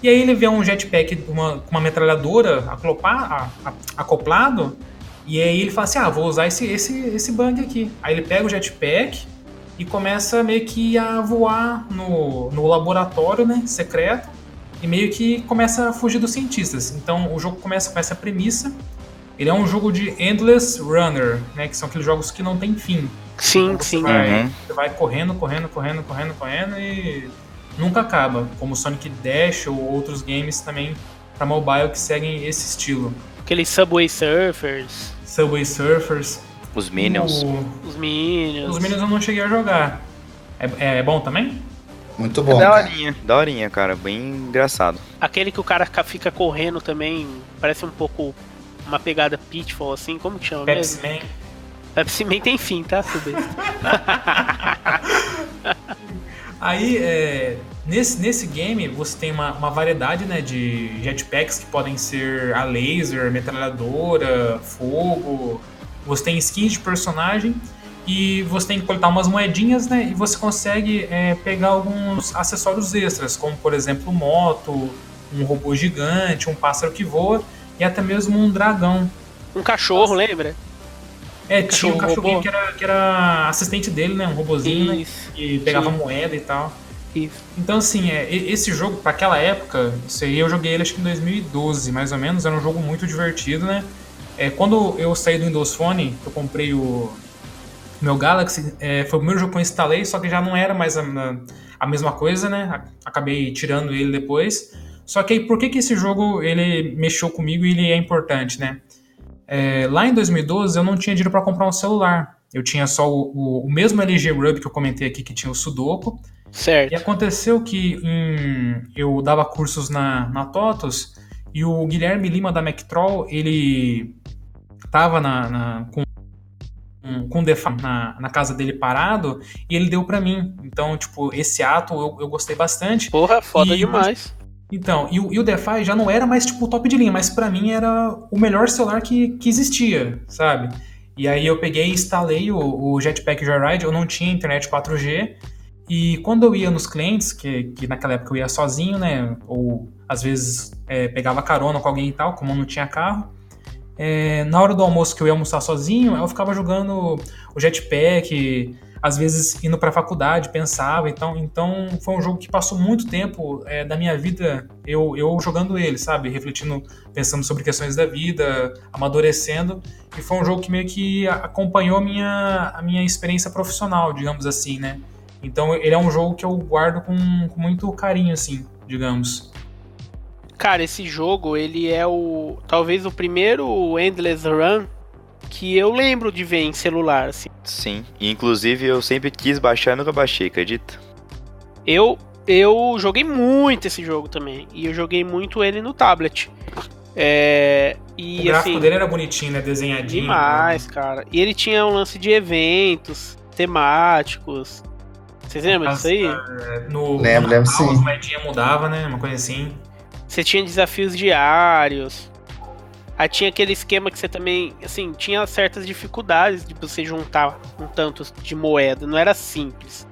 E aí ele vê um jetpack com uma, uma metralhadora aclopa- a- a- acoplado. E aí ele fala assim: ah, vou usar esse, esse, esse bug aqui. Aí ele pega o jetpack e começa meio que a voar no, no laboratório né, secreto. E meio que começa a fugir dos cientistas. Então o jogo começa com essa premissa. Ele é um jogo de Endless Runner, né? Que são aqueles jogos que não tem fim. Sim, Então você sim. Vai, Uhum. Você vai correndo, correndo, correndo, correndo, correndo e nunca acaba. Como Sonic Dash ou outros games também para mobile que seguem esse estilo. Aqueles Subway Surfers, Subway Surfers. Os Minions. O- os Minions. Os Minions eu não cheguei a jogar. É, é- é bom também? Muito É bom. cara. daorinha, daorinha, cara. Bem engraçado. Aquele que o cara ca- fica correndo também, parece um pouco uma pegada Pitfall, assim, como que chama Pepsi mesmo? Man. Pepsi Man tem fim, tá? Aí, é, nesse, nesse game, você tem uma, uma variedade né, de jetpacks que podem ser a laser, metralhadora, fogo. Você tem skins de personagem e você tem que coletar umas moedinhas, né? E você consegue é, pegar alguns acessórios extras, como por exemplo moto, um robô gigante, um pássaro que voa e até mesmo um dragão. Um cachorro, lembra? É, tinha um Cachorro cachorrinho robô. que era, que era assistente dele, né? Um robozinho, né? Pegava Sim. moeda e tal. isso. Então, assim, é, esse jogo, para aquela época, isso aí eu joguei ele acho que em 2012, mais ou menos, era um jogo muito divertido, né? É, quando eu saí do Windows Phone, eu comprei o meu Galaxy, é, foi o primeiro jogo que eu instalei, só que já não era mais a, a mesma coisa, né? Acabei tirando ele depois. Só que aí, por que, que esse jogo ele mexeu comigo e ele é importante, né? É, lá em 2012 eu não tinha dinheiro para comprar um celular. Eu tinha só o, o- o mesmo LG Rub que eu comentei aqui, que tinha o Sudoku. E Certo. aconteceu que em- eu dava cursos na, na TOTOS e o Guilherme Lima da Mactroll, ele tava na, na- com, com- com Defa na, na casa dele parado e ele deu pra mim. Então, tipo, esse ato eu, eu gostei bastante. Porra, foda E- demais. Então, e o, e o DeFi já não era mais tipo o top de linha, mas pra mim era o melhor celular que, que existia, sabe? E aí eu peguei e instalei o, o Jetpack Joyride, eu não tinha internet 4G, e quando eu ia nos clientes, que, que naquela época eu ia sozinho, né, ou às vezes é, pegava carona com alguém e tal, como eu não tinha carro, é, na hora do almoço que eu ia almoçar sozinho, eu ficava jogando o Jetpack, às vezes indo para a faculdade, pensava. Então, então foi um jogo que passou muito tempo é, da minha vida eu, eu jogando ele, sabe? Refletindo, pensando sobre questões da vida, amadurecendo. E foi um jogo que meio que acompanhou a minha, a minha experiência profissional, digamos assim, né? Então ele é um jogo que eu guardo com, com muito carinho, assim, digamos. Cara, esse jogo, ele é o. Talvez o primeiro Endless Run que eu lembro de ver em celular, assim. Sim. Inclusive eu sempre quis baixar e nunca baixei, acredita? Eu, eu joguei muito esse jogo também. E eu joguei muito ele no tablet. É, e, o gráfico assim, dele era bonitinho, né? Desenhadinho. Demais, né? cara. E ele tinha um lance de eventos temáticos. Vocês lembram disso aí? É, no, lembro, lembro sim. A moedinha mudava, né? Uma coisa assim. Você tinha desafios diários. Aí tinha aquele esquema que você também, assim, tinha certas dificuldades de você juntar um tanto de moeda, não era simples.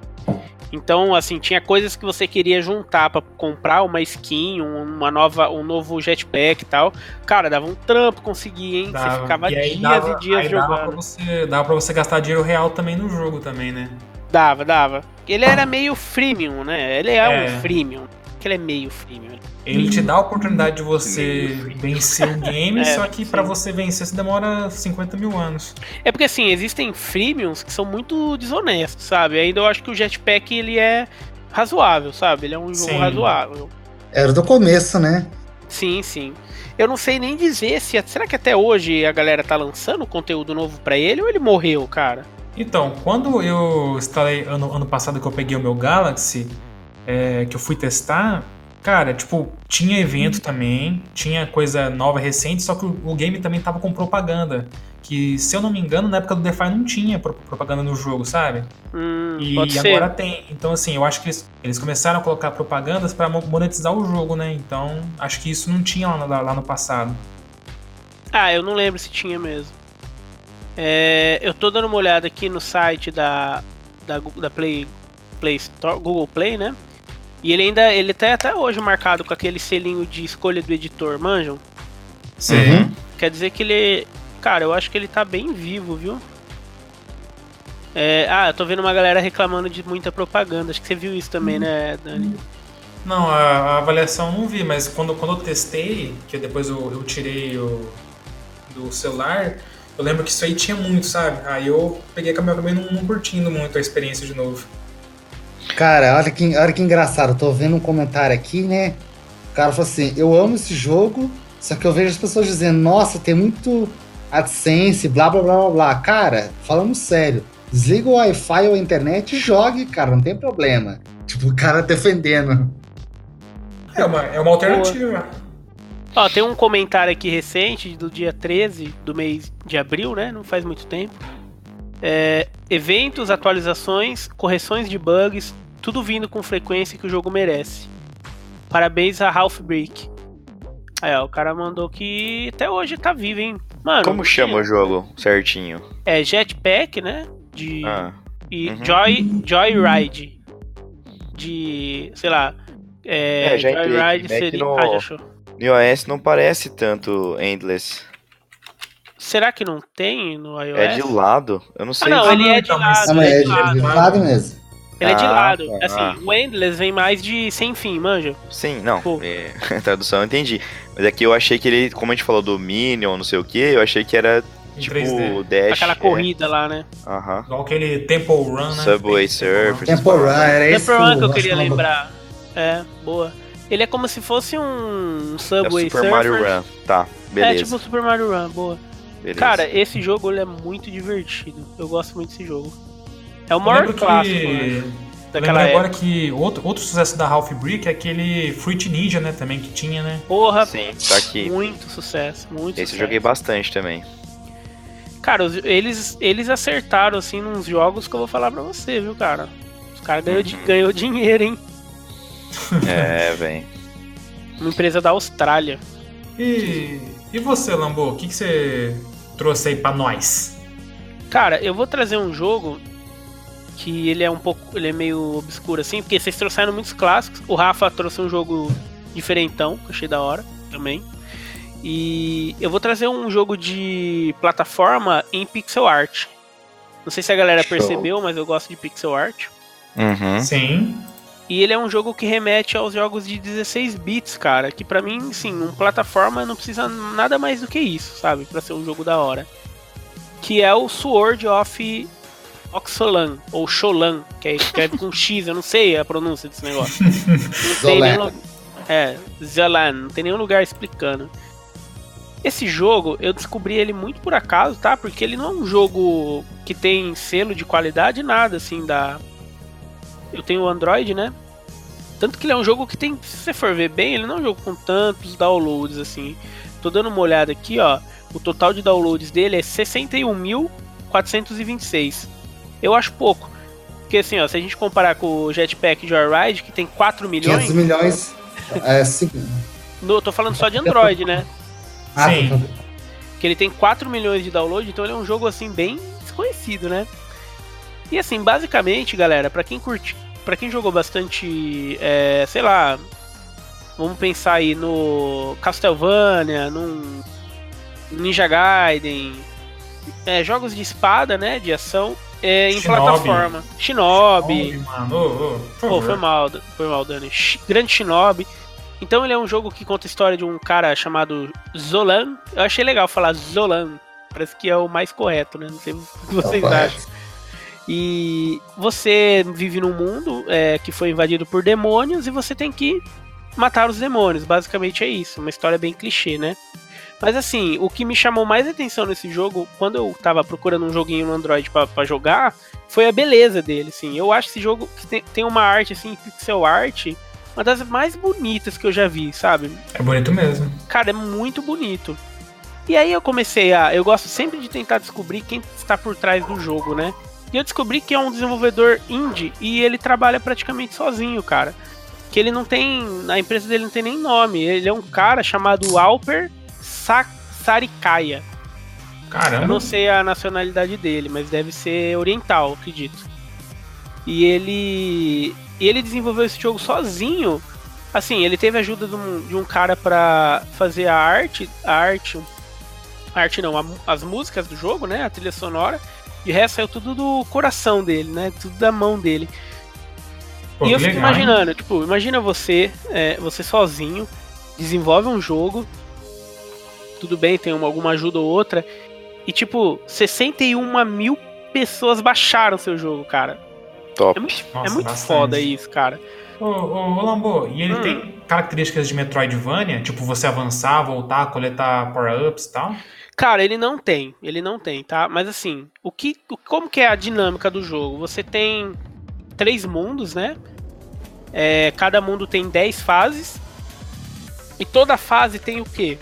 Então, assim, tinha coisas que você queria juntar para comprar uma skin, uma nova, um novo jetpack e tal. Cara, dava um trampo conseguir, hein? Dava. Você ficava e dias dava, e dias jogando. Dava pra, você, dava pra você gastar dinheiro real também no jogo também, né? Dava, dava. Ele era meio freemium, né? Ele é, é. um freemium que ele é meio freemium. Ele te dá a oportunidade de você vencer o game, é, só que para você vencer você demora 50 mil anos. É porque assim, existem freemiums que são muito desonestos, sabe? Ainda eu acho que o Jetpack ele é razoável, sabe? Ele é um jogo sim. razoável. Era do começo, né? Sim, sim. Eu não sei nem dizer se. Será que até hoje a galera tá lançando conteúdo novo para ele ou ele morreu, cara? Então, quando eu instalei ano, ano passado que eu peguei o meu Galaxy, é, que eu fui testar, cara, tipo, tinha evento também, tinha coisa nova, recente, só que o, o, game também tava com propaganda. Que, se eu não me engano, na época do DeFi não tinha propaganda no jogo, sabe? Hum, e, agora tem. Então, assim, eu acho que eles, eles começaram a colocar propagandas para monetizar o jogo, né? Então, acho que isso não tinha lá, lá, lá no passado. Ah, eu não lembro se tinha mesmo. É, eu tô dando uma olhada aqui no site da, da, da Play, Play Store, Google Play, né? E ele ainda, ele tá até hoje marcado com aquele selinho de escolha do editor, manjam? Sim. Uhum. Quer dizer que ele. Cara, eu acho que ele tá bem vivo, viu? É, ah, eu tô vendo uma galera reclamando de muita propaganda. Acho que você viu isso também, uhum. né, Dani? Não, a, a, avaliação não vi, mas quando, quando eu testei, que depois eu, eu tirei o, do celular, eu lembro que isso aí tinha muito, sabe? Aí eu peguei a acabei não, não curtindo muito a experiência de novo. Cara, olha que, olha que engraçado. Eu tô vendo um comentário aqui, né? O cara falou assim: Eu amo esse jogo, só que eu vejo as pessoas dizendo: Nossa, tem muito AdSense, blá blá blá blá blá. Cara, falando sério, desliga o Wi-Fi ou a internet e jogue, cara, não tem problema. Tipo, o cara defendendo. É uma, é uma alternativa. Ó, tem um comentário aqui recente do dia 13 do mês de abril, né? Não faz muito tempo. É, eventos, atualizações, correções de bugs, tudo vindo com frequência que o jogo merece. Parabéns a Half Break. Aí, ó, o cara mandou que até hoje tá vivo, hein? Mano. Como chama o jogo certinho? É Jetpack, né? De. Ah. E uhum. Joy, Joyride. De. sei lá. É, é Joyride seria. No, ah, já achou. No iOS não parece tanto Endless. Será que não tem no iOS? É de lado? Eu não sei. Ah, não, ele é de lado. Não, é, de lado, de lado mesmo. Ele ah, é de lado. Tá. Assim, o Endless vem mais de sem fim, manja? Sim, não. É, a tradução eu entendi. Mas aqui eu achei que ele, como a gente falou do Minion, não sei o que, eu achei que era tipo 3D. Dash. Aquela é. corrida lá, né? Aham. Igual aquele Temple Run, né? Subway Surfers. Temple Run, era isso. Temple Run que eu queria lembrar. É, boa. Ele é como se fosse um Subway é Super Surfers. Mario Run, tá, beleza. É tipo Super Mario Run, boa. Beleza. Cara, esse jogo ele é muito divertido. Eu gosto muito desse jogo. É o maior clássico, que... né? Daquela agora que outro, outro sucesso da Half Brick é aquele Fruit Ninja, né? Também que tinha, né? Porra, Sim, tá aqui. muito sucesso, muito Esse sucesso. eu joguei bastante também. Cara, eles, eles acertaram, assim, nos jogos que eu vou falar pra você, viu, cara? Os caras ganhou, uhum. ganhou dinheiro, hein? É, velho. Uma empresa da Austrália. E, e você, Lambo? O que, que você trouxe aí pra nós? Cara, eu vou trazer um jogo que ele é um pouco. Ele é meio obscuro assim, porque vocês trouxeram muitos clássicos. O Rafa trouxe um jogo diferentão, que eu achei da hora também. E eu vou trazer um jogo de plataforma em pixel art. Não sei se a galera Show. percebeu, mas eu gosto de pixel art. Uhum. Sim. E ele é um jogo que remete aos jogos de 16 bits, cara. Que pra mim, sim, um plataforma não precisa nada mais do que isso, sabe? Pra ser um jogo da hora. Que é o Sword of Oxolan, ou Sholan, que é escreve com X, eu não sei a pronúncia desse negócio. Não tem nenhum É, Zolan, não tem nenhum lugar explicando. Esse jogo, eu descobri ele muito por acaso, tá? Porque ele não é um jogo que tem selo de qualidade, nada assim da. Eu tenho o Android, né? Tanto que ele é um jogo que tem, se você for ver bem, ele não é um jogo com tantos downloads assim. Tô dando uma olhada aqui, ó. O total de downloads dele é 61.426. Eu acho pouco. Porque assim, ó, se a gente comparar com o Jetpack Joyride, que tem 4 milhões, 500 milhões. É, cinco... no, eu tô falando só de Android, né? Ah, Sim. tá. Que ele tem 4 milhões de download, então ele é um jogo assim bem desconhecido, né? E assim, basicamente, galera, pra quem curte, para quem jogou bastante, é, sei lá, vamos pensar aí no Castlevania, num Ninja Gaiden, é, jogos de espada, né, de ação, é, em Shinobi. plataforma. Shinobi. Shinobi, mano. Pô, favor. foi mal, foi mal, Dani. Sh- Grande Shinobi. Então ele é um jogo que conta a história de um cara chamado Zolan. Eu achei legal falar Zolan. Parece que é o mais correto, né? Não sei o que vocês Correto. acham. E você vive num mundo é, que foi invadido por demônios e você tem que matar os demônios. Basicamente é isso. Uma história bem clichê, né? Mas assim, o que me chamou mais atenção nesse jogo, quando eu tava procurando um joguinho no Android pra pra jogar, foi a beleza dele, assim. Eu acho esse jogo que tem, tem uma arte, assim, pixel art, uma das mais bonitas que eu já vi, sabe? É bonito mesmo. Cara, é muito bonito. E aí eu comecei a. Eu gosto sempre de tentar descobrir quem está por trás do jogo, né? E eu descobri que é um desenvolvedor indie e ele trabalha praticamente sozinho, cara. Que ele não tem. A empresa dele não tem nem nome. Ele é um cara chamado Alper Sa Sarikaya. Eu Caramba. não sei a nacionalidade dele, mas deve ser oriental, acredito. E ele. Ele desenvolveu esse jogo sozinho. Assim, ele teve a ajuda de um, de um cara pra fazer a arte. A arte. A arte não, a as músicas do jogo, né? A trilha sonora. De resto saiu tudo do coração dele, né? Tudo da mão dele. Pô, e eu fico legal, hein? imaginando, tipo, imagina você, é, você sozinho, desenvolve um jogo, tudo bem, tem uma, alguma ajuda ou outra, e tipo, 61 mil pessoas baixaram seu jogo, cara. Top. É muito, Nossa, é muito foda isso, cara. Ô, ô, ô Lambo, e ele Hum. tem características de Metroidvania? Tipo, você avançar, voltar, coletar power-ups e tal? Cara, ele não tem, ele não tem, tá? Mas assim, o que, como que é a dinâmica do jogo? Você tem três mundos, né? É, cada mundo tem 10 fases. E toda fase tem o quê?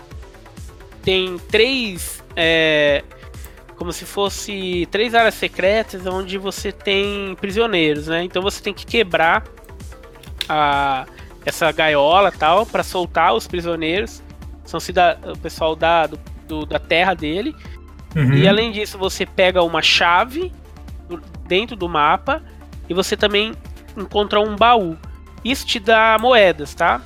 Tem três. é, como se fosse três áreas secretas onde você tem prisioneiros, né? Então você tem que quebrar a, essa gaiola tal para soltar os prisioneiros. São cida- o pessoal da, do, do- da terra dele. Uhum. E além disso, você pega uma chave dentro do mapa e você também encontra um baú. Isso te dá moedas, tá?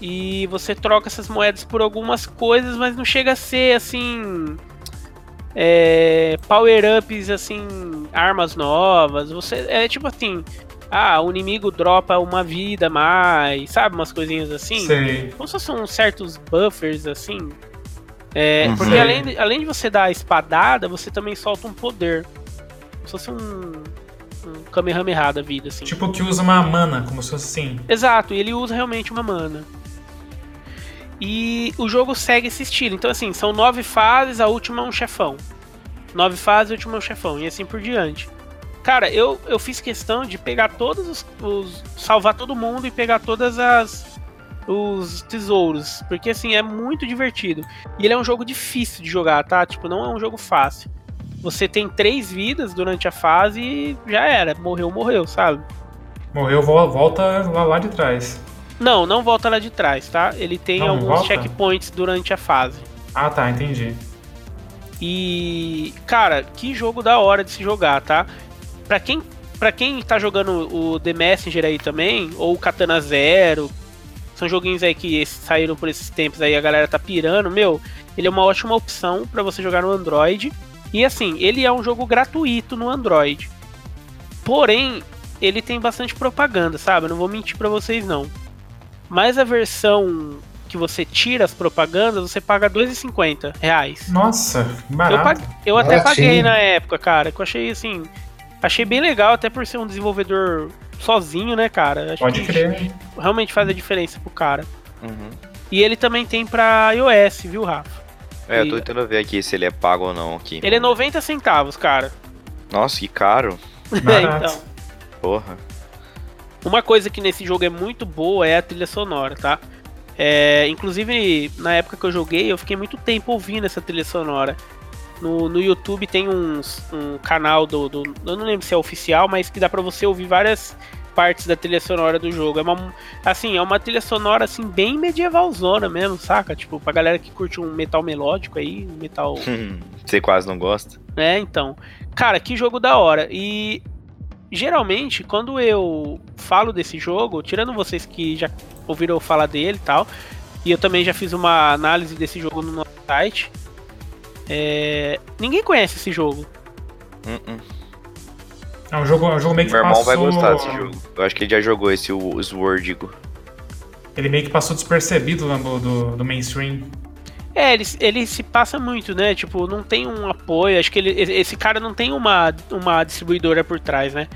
E você troca essas moedas por algumas coisas, mas não chega a ser assim. É, power-ups, assim, armas novas. Você é tipo assim. Ah, o inimigo dropa uma vida a mais, sabe? Umas coisinhas assim Sei. como se fossem certos buffers assim. É, Uhum. Porque além de, além de você dar a espadada, você também solta um poder. Como se fosse um, um Kamehameha da vida, assim. Tipo que usa uma mana, como se fosse assim. Exato, e ele usa realmente uma mana. E o jogo segue esse estilo. Então, assim, são nove fases, a última é um chefão. Nove fases, a última é um chefão, e assim por diante. Cara, eu, eu fiz questão de pegar todos os, os- salvar todo mundo e pegar todas as. os tesouros. Porque assim, é muito divertido. E ele é um jogo difícil de jogar, tá? Tipo, não é um jogo fácil. Você tem três vidas durante a fase e já era. Morreu, morreu, sabe? Morreu, vol- volta lá, lá de trás. Não, não volta lá de trás, tá? Ele tem Não alguns volta? checkpoints durante a fase. Ah, tá, entendi. E, cara, que jogo da hora de se jogar, tá? Pra quem, pra quem tá jogando o The Messenger aí também, ou o Katana Zero, são joguinhos aí que saíram por esses tempos aí, a galera tá pirando, meu, ele é uma ótima opção para você jogar no Android. E assim, ele é um jogo gratuito no Android. Porém, ele tem bastante propaganda, sabe? Eu não vou mentir para vocês não. Mas a versão que você tira as propagandas, você paga 2,50 reais. Nossa, barato. Eu, pag... eu até paguei na época, cara. Que eu achei assim. Achei bem legal, até por ser um desenvolvedor sozinho, né, cara? Acho Pode crer. Realmente faz a diferença pro cara. Uhum. E ele também tem pra iOS, viu, Rafa? É, eu tô tentando ver aqui se ele é pago ou não aqui. Ele é 90 centavos, cara. Nossa, que caro. é, então. Porra. Uma coisa que nesse jogo é muito boa é a trilha sonora, tá? É, inclusive, na época que eu joguei, eu fiquei muito tempo ouvindo essa trilha sonora. No, no YouTube tem uns, um canal do, do, Eu não lembro se é oficial, mas que dá pra você ouvir várias partes da trilha sonora do jogo. É uma, assim, é uma trilha sonora assim bem medievalzona mesmo, saca? Tipo, pra galera que curte um metal melódico aí, um metal. Você quase não gosta? É, então. Cara, que jogo da hora. E geralmente, quando eu falo desse jogo, tirando vocês que já ouviram falar dele e tal, e eu também já fiz uma análise desse jogo no nosso site, é... ninguém conhece esse jogo. Uh -uh. É um jogo, é um jogo meio que Meu irmão passou... vai gostar desse jogo. Eu acho que ele já jogou esse, o Swordigo. Ele meio que passou despercebido do, do, do mainstream. É, ele, ele se passa muito, né? Tipo, não tem um apoio. Acho que ele, esse cara não tem uma, uma distribuidora por trás, né?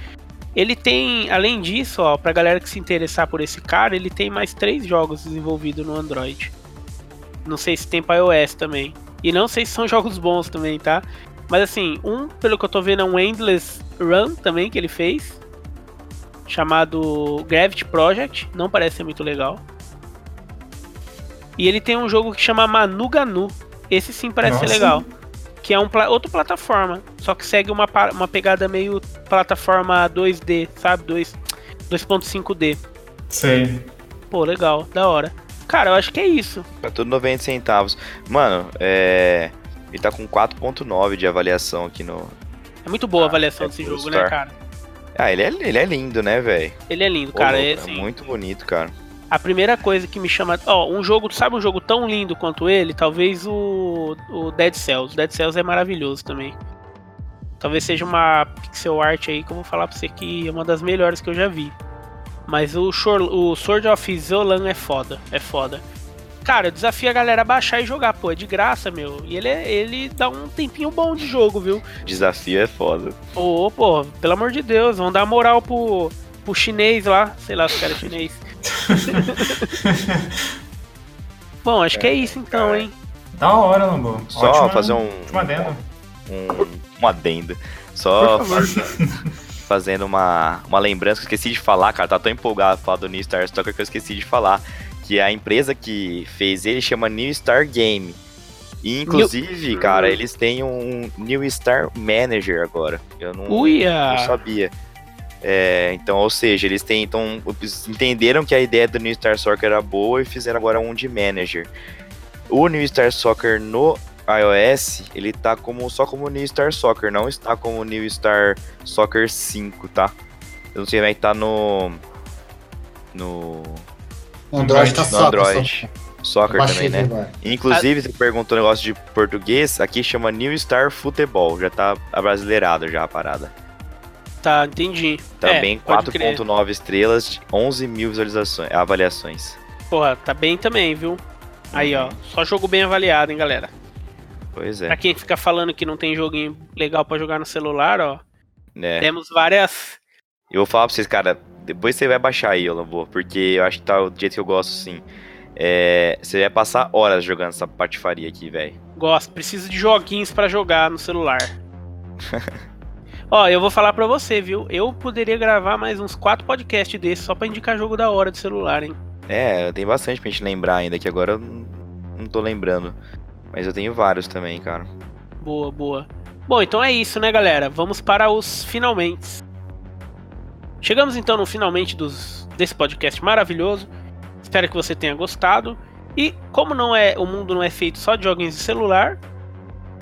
Ele tem, além disso, ó, pra galera que se interessar por esse cara, ele tem mais três jogos desenvolvidos no Android. Não sei se tem pra iOS também. E não sei se são jogos bons também, tá? Mas assim, um, pelo que eu tô vendo, é um Endless Run também que ele fez. Chamado Gravity Project. Não parece ser muito legal. E ele tem um jogo que chama Manuganu. Esse sim parece Nossa. ser legal. Que é um outra plataforma. Só que segue uma, uma pegada meio plataforma 2D, sabe? 2.5D. Sei. Pô, legal, da hora. Cara, eu acho que é isso. Tá tudo 90 centavos. Mano, é. Ele tá com 4.9 de avaliação aqui no. É muito boa a avaliação é desse jogo, Store. né, cara? Ah, ele é, ele é lindo, né, velho? Ele é lindo, cara. é, assim, é muito bonito, cara a primeira coisa que me chama. Ó, um jogo, sabe um jogo tão lindo quanto ele? Talvez o, o Dead Cells. Dead Cells é maravilhoso também. Talvez seja uma pixel art aí que eu vou falar pra você que é uma das melhores que eu já vi. Mas o, Shor, o Sword of Zolan é foda. É foda. Cara, eu desafio a galera a baixar e jogar, pô. É de graça, meu. E ele, é, ele dá um tempinho bom de jogo, viu? Desafio é foda. Ô, oh, pô, pelo amor de Deus, vão dar moral pro, pro chinês lá. Sei lá se cara é chinês. Bom, acho que é isso então, hein? Da hora, Lambo. Só Ótima, fazer um. Um adendo. Um, um adendo. Só fazendo uma, uma lembrança que eu esqueci de falar, cara. Tá tão empolgado falar do New Star Stalker que eu esqueci de falar. Que a empresa que fez ele chama New Star Game. E, inclusive, New... cara, eles têm um New Star Manager agora. Eu não, não sabia. É, então, ou seja, eles tentam entenderam que a ideia do New Star Soccer era boa e fizeram agora um de manager. O New Star Soccer no iOS, ele tá como só como New Star Soccer, não está como New Star Soccer 5, tá? Eu não sei como é que tá no no Android tá no Android. Soccer também, né? Vai. Inclusive, você perguntou um negócio de português, aqui chama New Star Futebol, já tá abrasileirado já a parada. Tá, entendi. Também é, 4.9 estrelas, 11 mil visualizações, avaliações. Porra, tá bem também, viu? Aí, ó, só jogo bem avaliado, hein, galera. Pois é. Pra quem fica falando que não tem joguinho legal para jogar no celular, ó. É. Temos várias. Eu vou falar pra vocês, cara, depois você vai baixar aí, Olambo, porque eu acho que tá o jeito que eu gosto, sim. É, você vai passar horas jogando essa patifaria aqui, velho. Gosto, preciso de joguinhos para jogar no celular. Ó, eu vou falar pra você, viu? Eu poderia gravar mais uns quatro podcasts desses só pra indicar jogo da hora de celular, hein? É, tem bastante pra gente lembrar ainda, que agora eu não tô lembrando. Mas eu tenho vários também, cara. Boa, boa. Bom, então é isso, né, galera? Vamos para os finalmente. Chegamos então no finalmente dos, desse podcast maravilhoso. Espero que você tenha gostado. E como não é o mundo não é feito só de joguinhos de celular,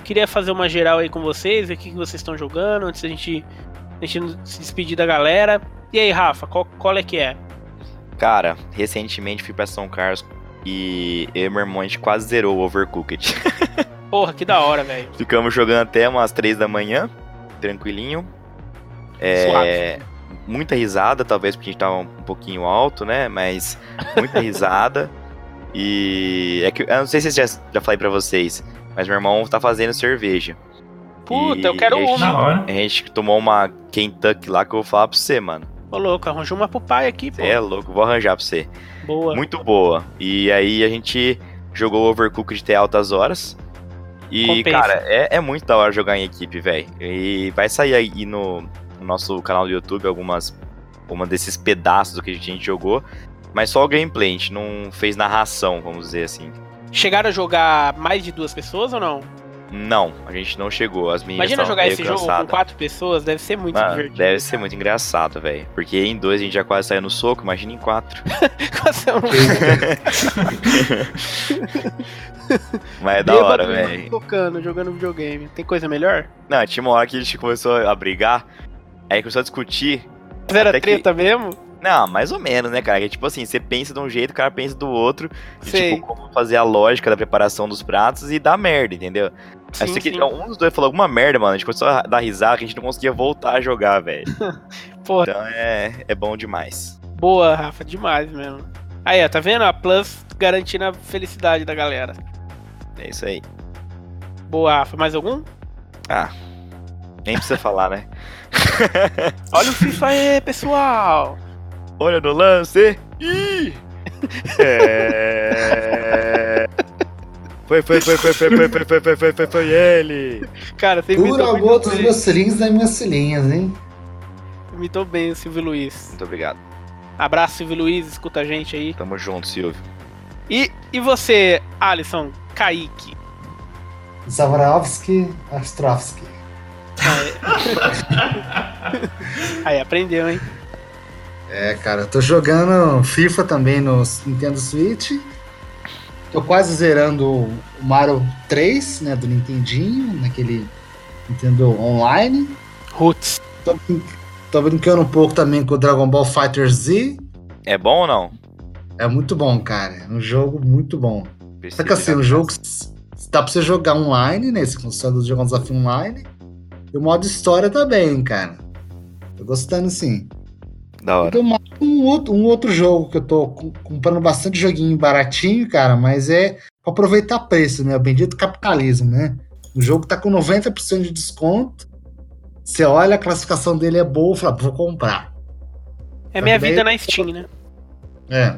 Queria fazer uma geral aí com vocês, ver o que que vocês estão jogando, antes da gente, a gente se despedir da galera. E aí, Rafa, qual, qual é que é? Cara, recentemente fui pra São Carlos e eu e meu irmão a gente quase zerou o Overcooked. Porra, que da hora, velho. Ficamos jogando até umas 3 da manhã, tranquilinho. É, muita risada, talvez porque a gente tava um pouquinho alto, né? Mas muita risada. e é que eu não sei se eu já, já falei pra vocês, mas meu irmão tá fazendo cerveja. Puta, E eu quero gente- uma. A gente tomou uma Kentucky lá que eu vou falar pra você, mano. Ô, louco, arranjou uma pro pai aqui, pô. É louco, vou arranjar pra você. Boa. Muito boa. E aí a gente jogou Overcooked até altas horas. E, Compensa. cara, é, é muito da hora jogar em equipe, velho. E vai sair aí no, no nosso canal do YouTube algumas uma desses pedaços do que a gente jogou. Mas só o gameplay, a gente não fez narração, vamos dizer assim. Chegaram a jogar mais de duas pessoas ou não? Não, a gente não chegou. As meninas Imagina jogar esse jogo com quatro pessoas, deve ser muito Mano, divertido. deve ser muito engraçado, velho. Porque em dois a gente já quase saiu no soco, imagina em quatro. Um Mas é da hora, velho. Tocando, jogando videogame. Tem coisa melhor? Não, tinha uma hora que a gente começou a brigar, aí começou a discutir. Até que- treta mesmo? Não, mais ou menos, né, cara? Que, tipo assim, você pensa de um jeito, o cara pensa do outro. De, Sei. tipo, como fazer a lógica da preparação dos pratos e dá merda, entendeu? Sim, você que- um dos dois falou alguma merda, mano. A gente começou a dar risada que a gente não conseguia voltar a jogar, velho. Porra, Então é, é bom demais. boa, Rafa, demais mesmo. Aí, ó, tá vendo? A Plus garantindo a felicidade da galera. É isso aí. Boa, Rafa. Mais algum? Ah, nem precisa falar, né? Olha o FIFA aí, pessoal! Olha no lance! Ih! É... Foi, foi, foi, foi, foi, foi, foi, foi, foi, foi, foi, foi ele! Cara, você Por imitou, algum muito outros bem, meus cilindros das minhas cilhinhas, hein? imitou bem o Silvio Luiz. Muito obrigado. Abraço, Silvio Luiz, escuta a gente aí. Tamo junto, Silvio. E, e você, Alisson, Kaique? Zavarovski, Ostrovski. Aí, aprendeu, hein? É, cara, eu tô jogando FIFA também no Nintendo Switch. Tô quase zerando o Mario 3, né, do Nintendinho, naquele Nintendo Online. Roots. Tô, brin- tô brincando um pouco também com o Dragon Ball Fighter Z. É bom ou não? É muito bom, cara. É um jogo muito bom. Só que assim, o jogo s- dá pra você jogar online, né? Se consegue jogar um desafio online. E o modo história também, cara. Tô gostando sim. Da hora. Então, um outro, um outro jogo que eu tô com- comprando bastante joguinho baratinho, cara, mas é pra aproveitar preço, né? O bendito capitalismo, né? O jogo tá com 90% de desconto. Você olha, a classificação dele é boa, fala, vou comprar. É minha Também- vida na Steam, né? É.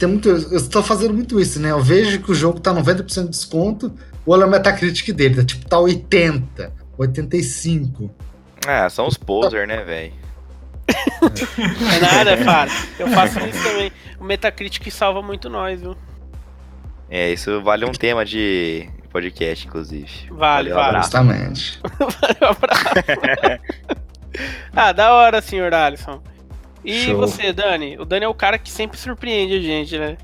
Tem muito, eu estou fazendo muito isso, né? Eu vejo que o jogo tá 90% de desconto, olha o Metacritic dele, tá tipo tá 80, 85. É, são os poser, né, velho? É nada, cara. Eu faço isso também. O Metacritic salva muito nós, viu? É, isso vale um tema de podcast, inclusive. Vale, Valeu, vale. Justamente. Valeu, abraço. ah, da hora, senhor Alisson. E Show. você, Dani? O Dani é o cara que sempre surpreende a gente, né?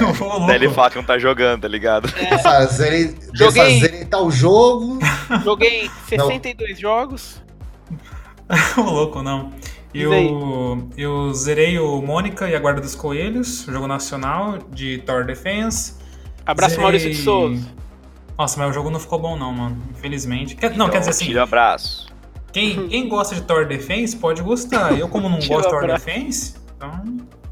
Louco. Daí ele fala que não tá jogando, tá ligado? Fazer, Joguei. fazer tal jogo. Joguei 62 jogos. Ô, louco, não. Eu, eu zerei o Mônica e a Guarda dos Coelhos, jogo nacional de Tower Defense. Abraço, Zerei- Maurício de Souza. Nossa, mas o jogo não ficou bom não, mano. Infelizmente. Quer- não, Então, quer dizer assim, Tira abraço. quem, quem gosta de Tower Defense pode gostar. Eu, como não gosto de Tower. Defense, então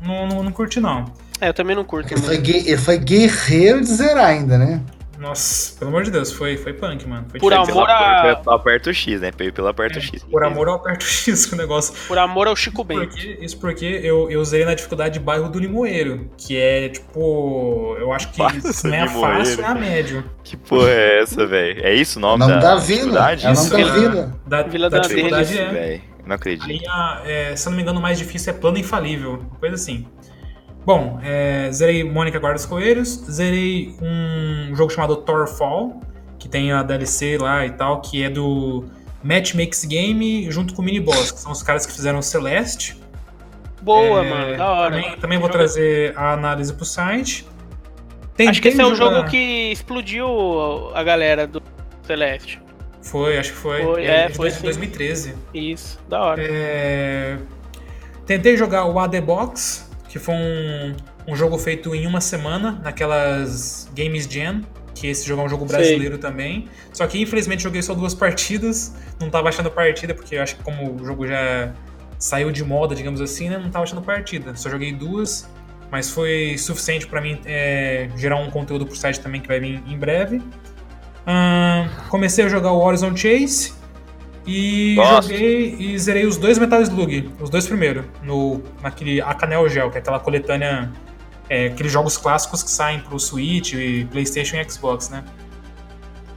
não, não, não curti não. É, eu também não curto. Ele foi, ele foi guerreiro de zerar ainda, né? Nossa, pelo amor de Deus, foi, foi punk, mano. Foi Por amor a- aperto X, né? Pelo aperto É, X. Por amor ao aperto X o negócio. Por amor ao Chico Bento. Porque, isso porque eu, eu zerei na dificuldade de bairro do Limoeiro, que é tipo. Eu acho que do não é a Limoeiro. fácil, é a médio. Que porra é essa, velho? É isso o É o nome, nome da vila. dificuldade? É o nome Isso, da Vila- vila. Da, Vila da da dificuldade é. velho. Não acredito. Aí, a- é, se eu não me engano, o mais difícil é plano infalível, coisa assim. Bom, é, zerei Mônica Guarda dos Coelhos, zerei um jogo chamado Thorfall, que tem a DLC lá e tal, que é do Matchmakes Game junto com o Mini Boss, que são os caras que fizeram o Celeste. Boa, É, mano. Da hora. Também, também vou Joga- trazer a análise pro site. Acho que esse é o jogar- jogo que explodiu a galera do Celeste. Foi, acho que foi. Foi, é, é, de foi sim. 2013. Isso, da hora. É, Tentei jogar o AD Box, que foi um, um jogo feito em uma semana, naquelas Games Jam, que esse jogo é um jogo brasileiro também. Só que infelizmente joguei só duas partidas, não tava achando partida, porque eu acho que como o jogo já saiu de moda, digamos assim, né, não tava achando partida. Só joguei duas, mas foi suficiente pra mim é, gerar um conteúdo pro site também que vai vir em breve. Comecei a jogar o Horizon Chase e Gosto. joguei e zerei os dois Metal Slug, os dois primeiros, no, naquele Acanel Gel, que é aquela coletânea, é, aqueles jogos clássicos que saem pro Switch, e PlayStation e Xbox, né?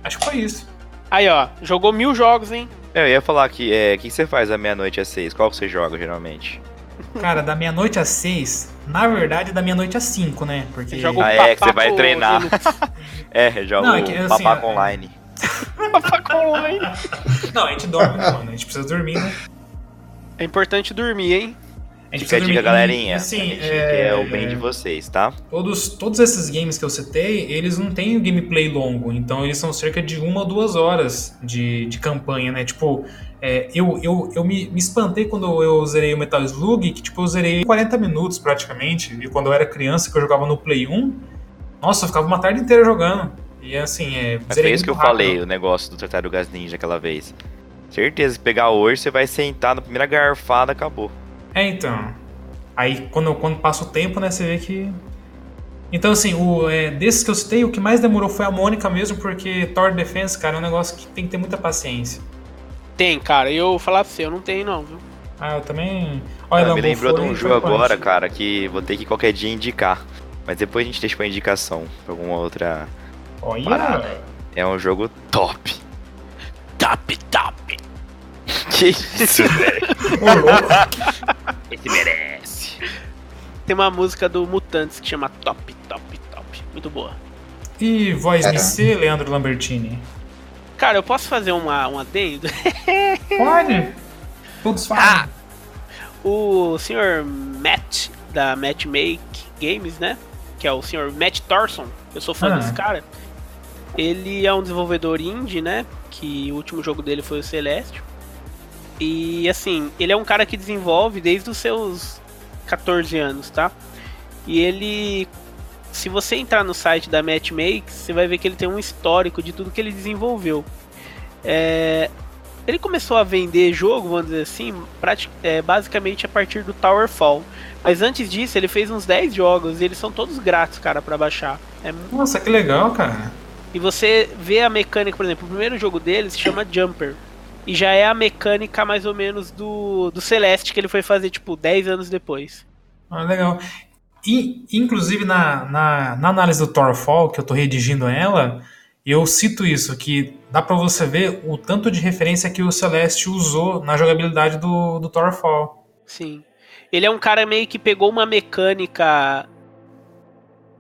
Acho que foi isso. Aí, ó, jogou mil jogos, hein? Eu ia falar que é, o que que você faz da meia-noite às seis? Qual que você joga geralmente? Cara, da meia-noite às seis, na verdade, da meia-noite às cinco, né? Porque. Joga o Ah, é, que você vai treinar. É, joga Não, é o que, assim, Papaco é- Online. Papaco Online. Não, a gente dorme, né, mano? A gente precisa dormir, né? É importante dormir, hein? A gente Fica a precisa dica, dormir. galerinha. A gente quer o bem de vocês, tá? Todos, todos esses games que eu citei, eles não têm gameplay longo, então eles são cerca de uma ou duas horas de, de campanha, né? Tipo, é, eu, eu, eu me, me espantei quando eu zerei o Metal Slug, que tipo, eu zerei em 40 minutos praticamente, e quando eu era criança, que eu jogava no Play 1, nossa, eu ficava uma tarde inteira jogando. E assim, é. Mas foi isso que eu rápido. falei, o negócio do Tartarugas Ninja aquela vez. Certeza, se pegar hoje, você vai sentar na primeira garfada, acabou. É, então. Aí quando, quando passa o tempo, né, você vê que. Então, assim, o, é, desses que eu citei, o que mais demorou foi a Mônica mesmo, porque Thor Defense, cara, é um negócio que tem que ter muita paciência. Tem, cara. Eu vou falar pra você, eu não tenho, não, viu? Ah, eu também. Olha, me Lambo, lembrou de um jogo agora, cara, que vou ter que qualquer dia indicar. Mas depois a gente deixa pra indicação, pra alguma outra. Olha, Parada. É um jogo top. Top, top. Que isso, velho? Esse merece. Tem uma música do Mutantes que chama Top, Top, Top. Muito boa. E voz. MC, Leandro Lambertini? Cara, eu posso fazer uma, um adendo? Pode. Todos falam. Ah! O senhor Matt, da Matchmake Games, né? Que é o senhor Matt Thorson. Eu sou fã Ah. desse cara. Ele é um desenvolvedor indie, né? Que o último jogo dele foi o Celeste. E assim, ele é um cara que desenvolve desde os seus 14 anos, tá? E ele. Se você entrar no site da Matchmake, você vai ver que ele tem um histórico de tudo que ele desenvolveu. É, ele começou a vender jogo, vamos dizer assim, é, basicamente a partir do Towerfall. Mas antes disso, ele fez uns 10 jogos e eles são todos grátis, cara, pra baixar. É Nossa, que legal, cara. E você vê a mecânica, por exemplo, o primeiro jogo dele se chama Jumper. E já é a mecânica mais ou menos do, do Celeste que ele foi fazer, tipo, 10 anos depois. Ah, legal. E, inclusive, na, na, na análise do Thorfall, que eu tô redigindo ela, eu cito isso, que dá pra você ver o tanto de referência que o Celeste usou na jogabilidade do, do Thorfall. Sim. Ele é um cara meio que pegou uma mecânica.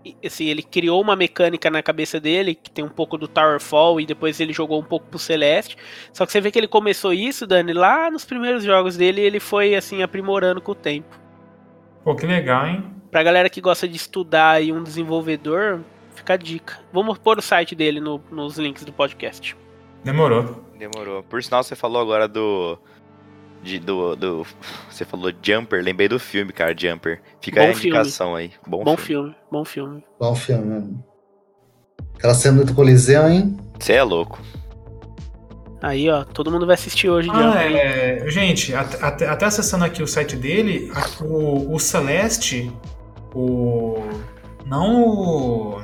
E, Assim, ele criou uma mecânica na cabeça dele, que tem um pouco do Towerfall, e depois ele jogou um pouco pro Celeste. Só que você vê que ele começou isso, Dani, lá nos primeiros jogos dele, e ele foi, assim, aprimorando com o tempo. Pô, que legal, hein? Pra galera que gosta de estudar aí um desenvolvedor, fica a dica. Vamos pôr o site dele no- nos links do podcast. Demorou. Demorou. Por sinal, você falou agora do. De, do, do. Você falou Jumper, lembrei do filme, cara, Jumper. Fica Bom aí a filme. indicação aí. Bom, Bom filme. filme, bom filme. Bom filme, mano. Aquela cena do Coliseu, hein? Você é louco. Aí, ó, todo mundo vai assistir hoje de Ah, é, gente, até, até, acessando aqui o site dele, o, o Celeste, o. Não o.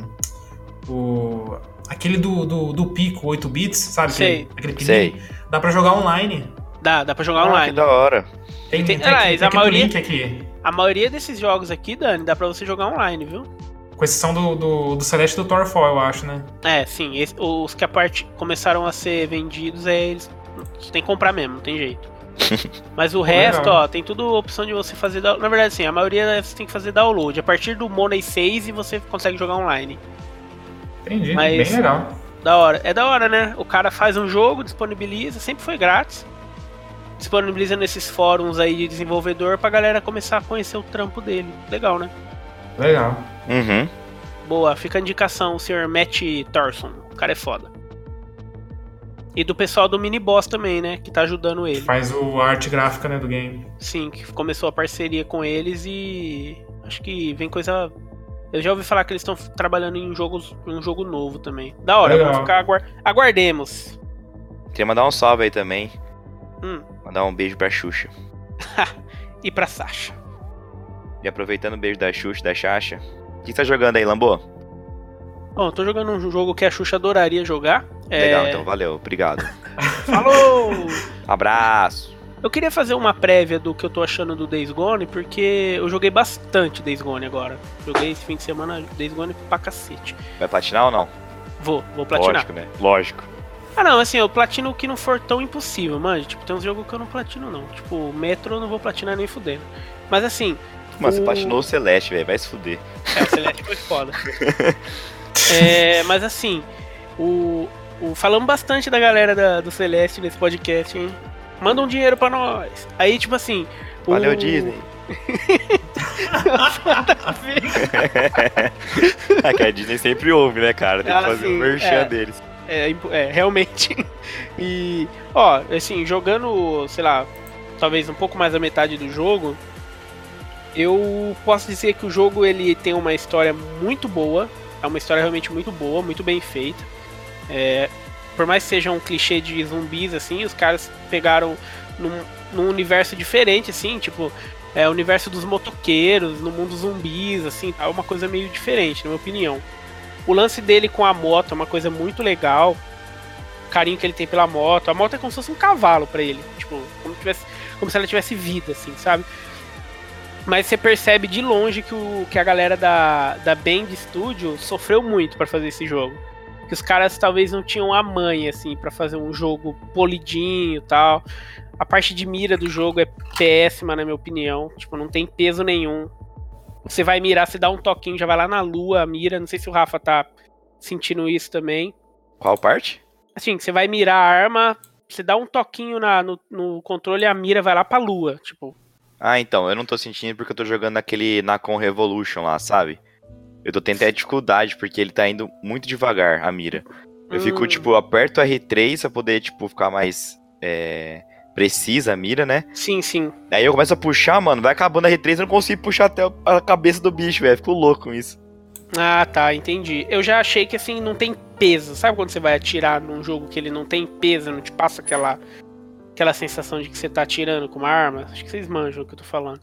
o aquele do, do, do pico, 8 bits, sabe? Sei. Aquele, aquele Sei. Dá pra jogar online. Dá, dá pra jogar Ah, online. que da hora. Tem, Tem- tem, ah, tem a maioria- link aqui. A maioria desses jogos aqui, Dani, dá pra você jogar online, viu? Com exceção do, do, do Celeste e do Thorfall, eu acho, né? É, sim. esse- os que a parte começaram a ser vendidos, é eles. Você tem que comprar mesmo, não tem jeito. Mas o resto, legal. ó, tem tudo opção de você fazer. Na verdade, sim, a maioria você tem que fazer download. A partir do Money 6 e você consegue jogar online. Entendi. Mas- Bem legal. Da hora. É da hora, né? O cara faz um jogo, disponibiliza, sempre foi grátis. Disponibiliza nesses fóruns aí de desenvolvedor pra galera começar a conhecer o trampo dele. Legal, né? Legal. Uhum. Boa, fica a indicação, o senhor Matt Thorson. O cara é foda. E do pessoal do Mini Boss também, né? Que tá ajudando ele. Faz o arte gráfica, né, do game. Sim, que começou a parceria com eles e acho que vem coisa. Eu já ouvi falar que eles estão trabalhando em jogos, um jogo novo também. Da hora, Legal. vamos ficar aguar... aguardemos. Queria mandar um salve aí também. Hum, Mandar um beijo pra Xuxa. e pra Sasha. E aproveitando o beijo da Xuxa, da Xaxa. O que você tá jogando aí, Lambô? Bom, tô jogando um jogo que a Xuxa adoraria jogar. É, Legal, então valeu, obrigado. Falou! Abraço. Eu queria fazer uma prévia do que eu tô achando do Days Gone, porque eu joguei bastante Days Gone agora. Joguei esse fim de semana Days Gone pra cacete. Vai platinar ou não? Vou, vou platinar. Lógico, né? Lógico. Ah não, assim, eu platino o que não for tão impossível, mano. Tipo, tem uns jogos que eu não platino, não. Tipo, Metro eu não vou platinar nem fudendo. Mas assim. Mano, você o- platinou o Celeste, velho. Vai se fuder. É, o Celeste foi foda. É, mas assim, o, o, falamos bastante da galera da- do Celeste nesse podcast, hein? Manda um dinheiro pra nós. Aí, tipo assim. o- Valeu, Disney. é que a Disney sempre ouve, né, cara? Tem que Ah, fazer o sim, merchan é. deles. É, impo- é, realmente. E, ó, assim, jogando, sei lá, talvez um pouco mais da metade do jogo, eu posso dizer que o jogo ele tem uma história muito boa. É uma história realmente muito boa, muito bem feita. É, por mais que seja um clichê de zumbis, assim, os caras pegaram num, num universo diferente, assim, tipo, é o universo dos motoqueiros, no mundo zumbis, assim, é uma coisa meio diferente, na minha opinião. O lance dele com a moto é uma coisa muito legal. O carinho que ele tem pela moto. A moto é como se fosse um cavalo pra ele. Tipo, como, tivesse, como se ela tivesse vida, assim, sabe? Mas você percebe de longe que, o, que a galera da, da Band Studio sofreu muito pra fazer esse jogo. Que os caras talvez não tinham a mãe, assim, pra fazer um jogo polidinho tal. A parte de mira do jogo é péssima, na minha opinião. Tipo, não tem peso nenhum. Você vai mirar, você dá um toquinho, já vai lá na lua, mira. Não sei se o Rafa tá sentindo isso também. Qual parte? Assim, você vai mirar a arma, você dá um toquinho na, no, no controle e a mira vai lá pra lua. Tipo, Ah, então, eu não tô sentindo porque eu tô jogando naquele Nacon Revolution lá, sabe? Eu tô tendo até dificuldade porque ele tá indo muito devagar, a mira. Eu fico, Hum. tipo, aperto R3 pra poder, tipo, ficar mais é, precisa a mira, né? sim, sim. Aí eu começo a puxar, mano, vai acabando a R3 eu não consigo puxar até a cabeça do bicho, velho. Fico louco com isso. Ah, tá, entendi. Eu já achei que assim, não tem peso. Sabe quando você vai atirar num jogo que ele não tem peso, não te passa aquela aquela sensação de que você tá atirando com uma arma? Acho que vocês manjam o que eu tô falando.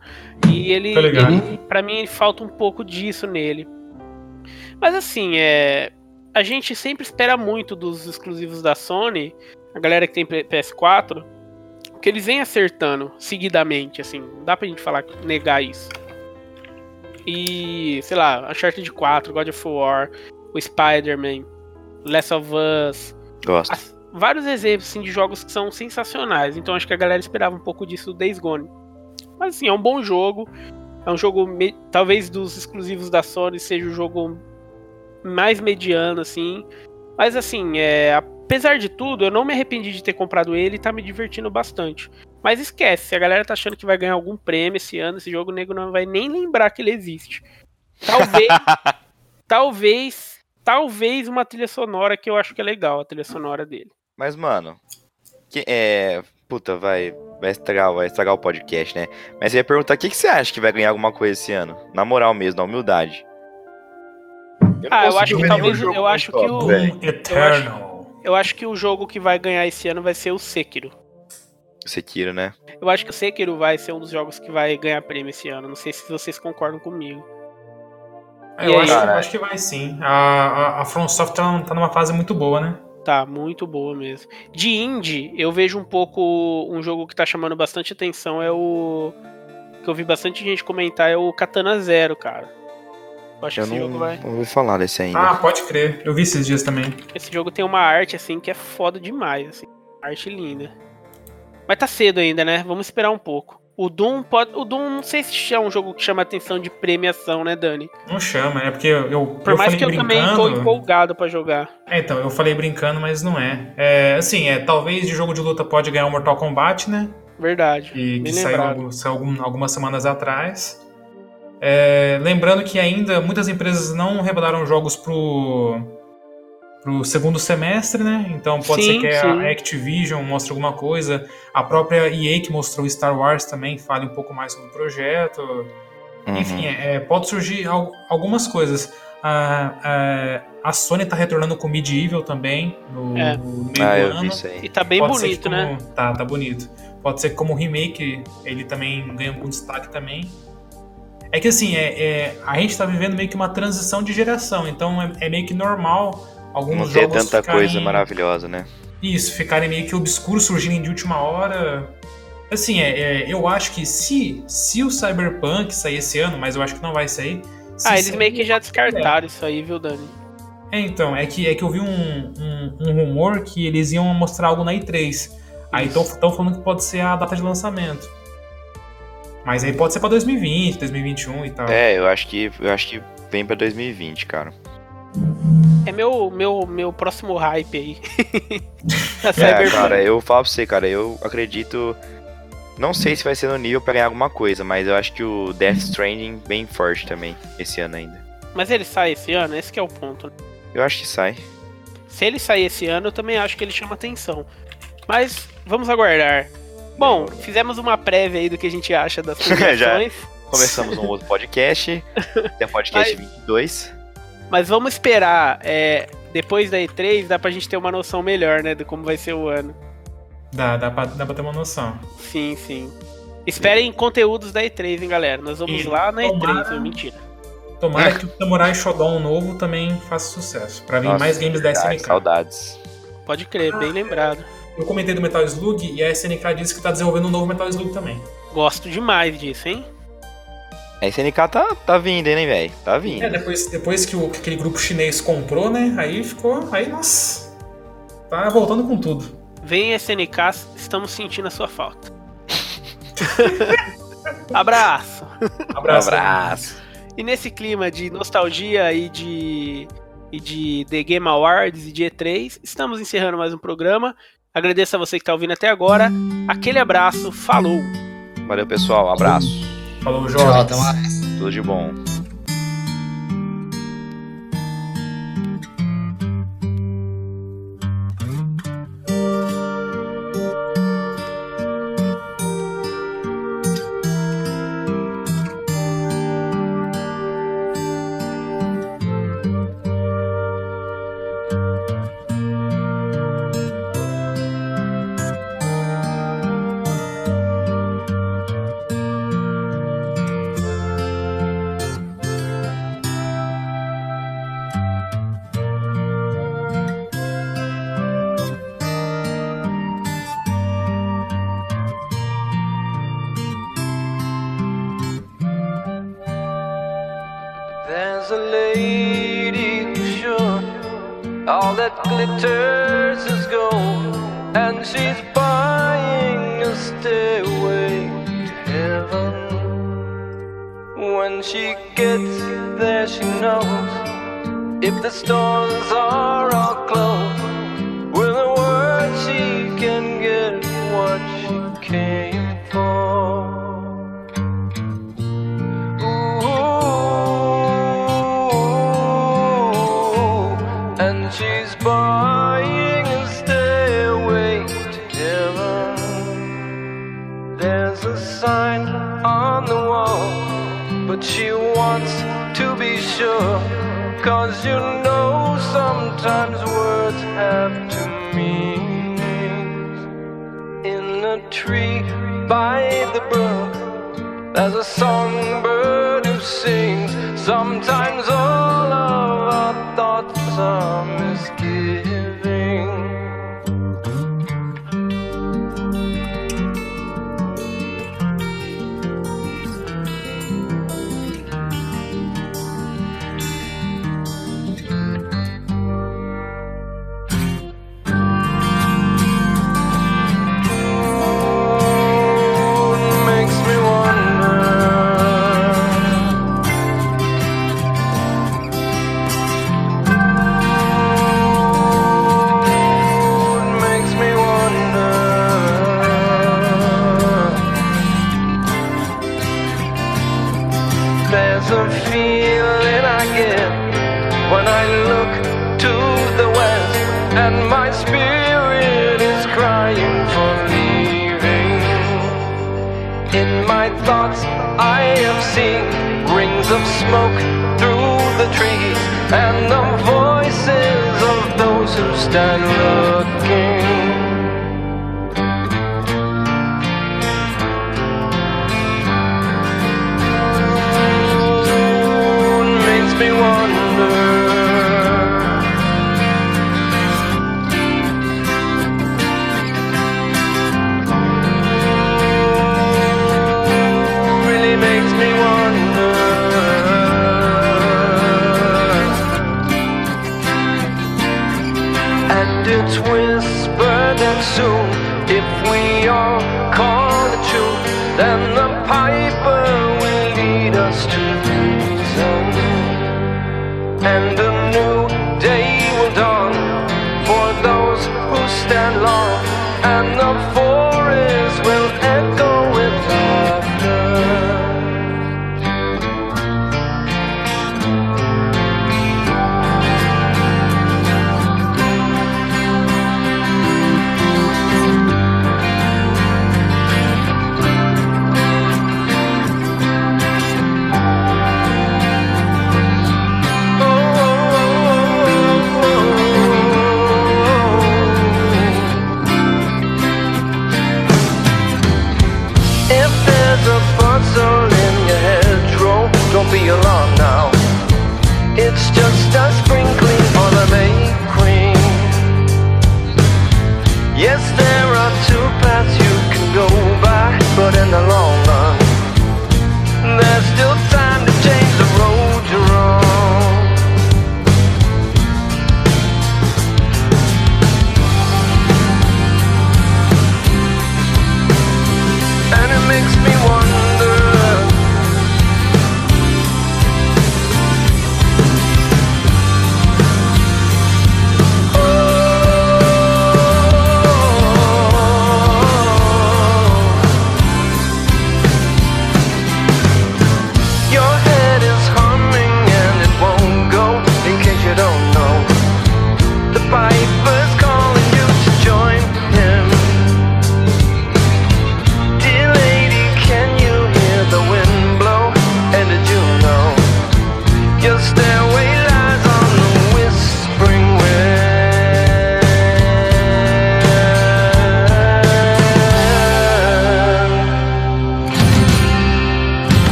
E ele, ligado. ele para mim, ele falta um pouco disso nele. Mas assim, é a gente sempre espera muito dos exclusivos da Sony, a galera que tem PS4, que eles vêm acertando seguidamente, assim. Não dá pra gente falar negar isso. E, sei lá, Uncharted 4, God of War, o Spider-Man, Last of Us, Gosto. as- vários exemplos assim, de jogos que são sensacionais. Então acho que a galera esperava um pouco disso do Days Gone. Mas assim, é um bom jogo. É um jogo, me- talvez dos exclusivos da Sony, seja o jogo mais mediano, assim. Mas assim, é, apesar de tudo, eu não me arrependi de ter comprado ele e tá me divertindo bastante. Mas esquece, se a galera tá achando que vai ganhar algum prêmio esse ano, esse jogo o nego não vai nem lembrar que ele existe. Talvez. talvez. Talvez uma trilha sonora que eu acho que é legal, a trilha sonora dele. Mas, mano, que, é. Puta, vai. Vai estragar, vai estragar o podcast, né? Mas eu ia perguntar, o que, que você acha que vai ganhar alguma coisa esse ano? Na moral mesmo, na humildade. não Ah, eu acho que talvez- eu acho que o- Eternal. Eu acho que o jogo que vai ganhar esse ano vai ser o Sekiro. Sekiro, né? Eu acho que o Sekiro vai ser um dos jogos que vai ganhar prêmio esse ano. Não sei se vocês concordam comigo. Eu E acho, acho que vai sim. A, a, a From Software tá, tá numa fase muito boa, né? Tá, muito boa mesmo. De indie, eu vejo um pouco. Um jogo que tá chamando bastante atenção é o. Que eu vi bastante gente comentar é o Katana Zero, cara. Eu acho Eu que esse não, jogo vai. não ouvi falar desse ainda. Ah, pode crer. Eu vi esses dias também. Esse jogo tem uma arte, assim, que é foda demais, assim. Arte linda. Mas tá cedo ainda, né? Vamos esperar um pouco. O Doom pode. O Doom, não sei se é um jogo que chama atenção de premiação, né, Dani? Não chama, é porque eu, eu, Por eu mais falei que eu também tô empolgado pra jogar. É, então, eu falei brincando, mas não é. É, assim, é, talvez de jogo de luta pode ganhar o Mortal Kombat, né? Verdade. E que saiu, saiu algum- algumas semanas atrás. É, lembrando que ainda muitas empresas não revelaram jogos pro, pro segundo semestre, né? Então pode Sim, ser que sim. a Activision mostre alguma coisa. A própria EA que mostrou Star Wars também fale um pouco mais sobre o projeto. Uhum. Enfim, é, pode surgir al- algumas coisas. A, a, a Sony tá retornando com Medieval também no, É. no meio Ah, do ano. E tá bem Pode bonito, que né? como- Tá, tá bonito. Pode ser que como remake ele também ganha algum destaque também. É que assim, é, é- a gente tá vivendo meio que uma transição de geração, então é, é meio que normal alguns Não ter jogos tanta ficarem, coisa maravilhosa, né? Isso, ficarem meio que obscuros, surgirem de última hora. Assim, é, é, eu acho que se, se o Cyberpunk sair esse ano, mas eu acho que não vai sair. se Ah, eles sair, meio que já descartaram isso aí, viu, Dani? é, então, é que, é que eu vi um, um, um rumor que eles iam mostrar algo na E3. Aí estão falando que pode ser a data de lançamento. Mas aí pode ser pra 2020, 2021 e tal. É, eu acho que eu acho que vem pra 2020, cara. É meu, meu, meu próximo hype aí. É, cara, eu falo pra você, cara, eu acredito. Não sei se vai ser no nível pra ganhar alguma coisa, mas eu acho que o Death Stranding bem forte também, esse ano ainda. Mas ele sai esse ano? Esse que é o ponto. né? Eu acho que sai. Se ele sair esse ano, eu também acho que ele chama atenção. Mas vamos aguardar. Bom, fizemos uma prévia aí do que a gente acha das premiações. Começamos um outro podcast, tem o podcast 22. Mas vamos esperar. é, depois da E3, dá pra gente ter uma noção melhor, né? De como vai ser o ano. Dá, dá, pra, dá pra ter uma noção. Sim, sim. Esperem conteúdos da E3, hein, galera? Nós vamos E lá na E3, tomara- viu? Mentira. Tomara que o Samurai Shodown novo também faça sucesso. Pra vir Nossa, mais games da SNK. Saudades. Pode crer, bem lembrado. Eu comentei do Metal Slug e a SNK disse que tá desenvolvendo um novo Metal Slug também. Gosto demais disso, hein? A SNK tá, tá vindo, hein, velho? Tá vindo. É, depois, depois que, o, que aquele grupo chinês comprou, né? Aí ficou. Aí, nossa. Tá voltando com tudo. Vem SNK, estamos sentindo a sua falta. Abraço! Abraço. abraço. E nesse clima de nostalgia e de, e de The Game Awards e de E3, estamos encerrando mais um programa. Agradeço a você que está ouvindo até agora. Aquele abraço, falou! Valeu, pessoal. Abraço. Falou, Tchau, jovens. até mais. Tudo de bom. That glitters is gold, and she's buying a stairway to heaven. When she gets there, she knows if the stores are all closed, you know sometimes words have two meanings. In a tree by the brook, there's a songbird who sings. Sometimes all of our thoughts are misgiving.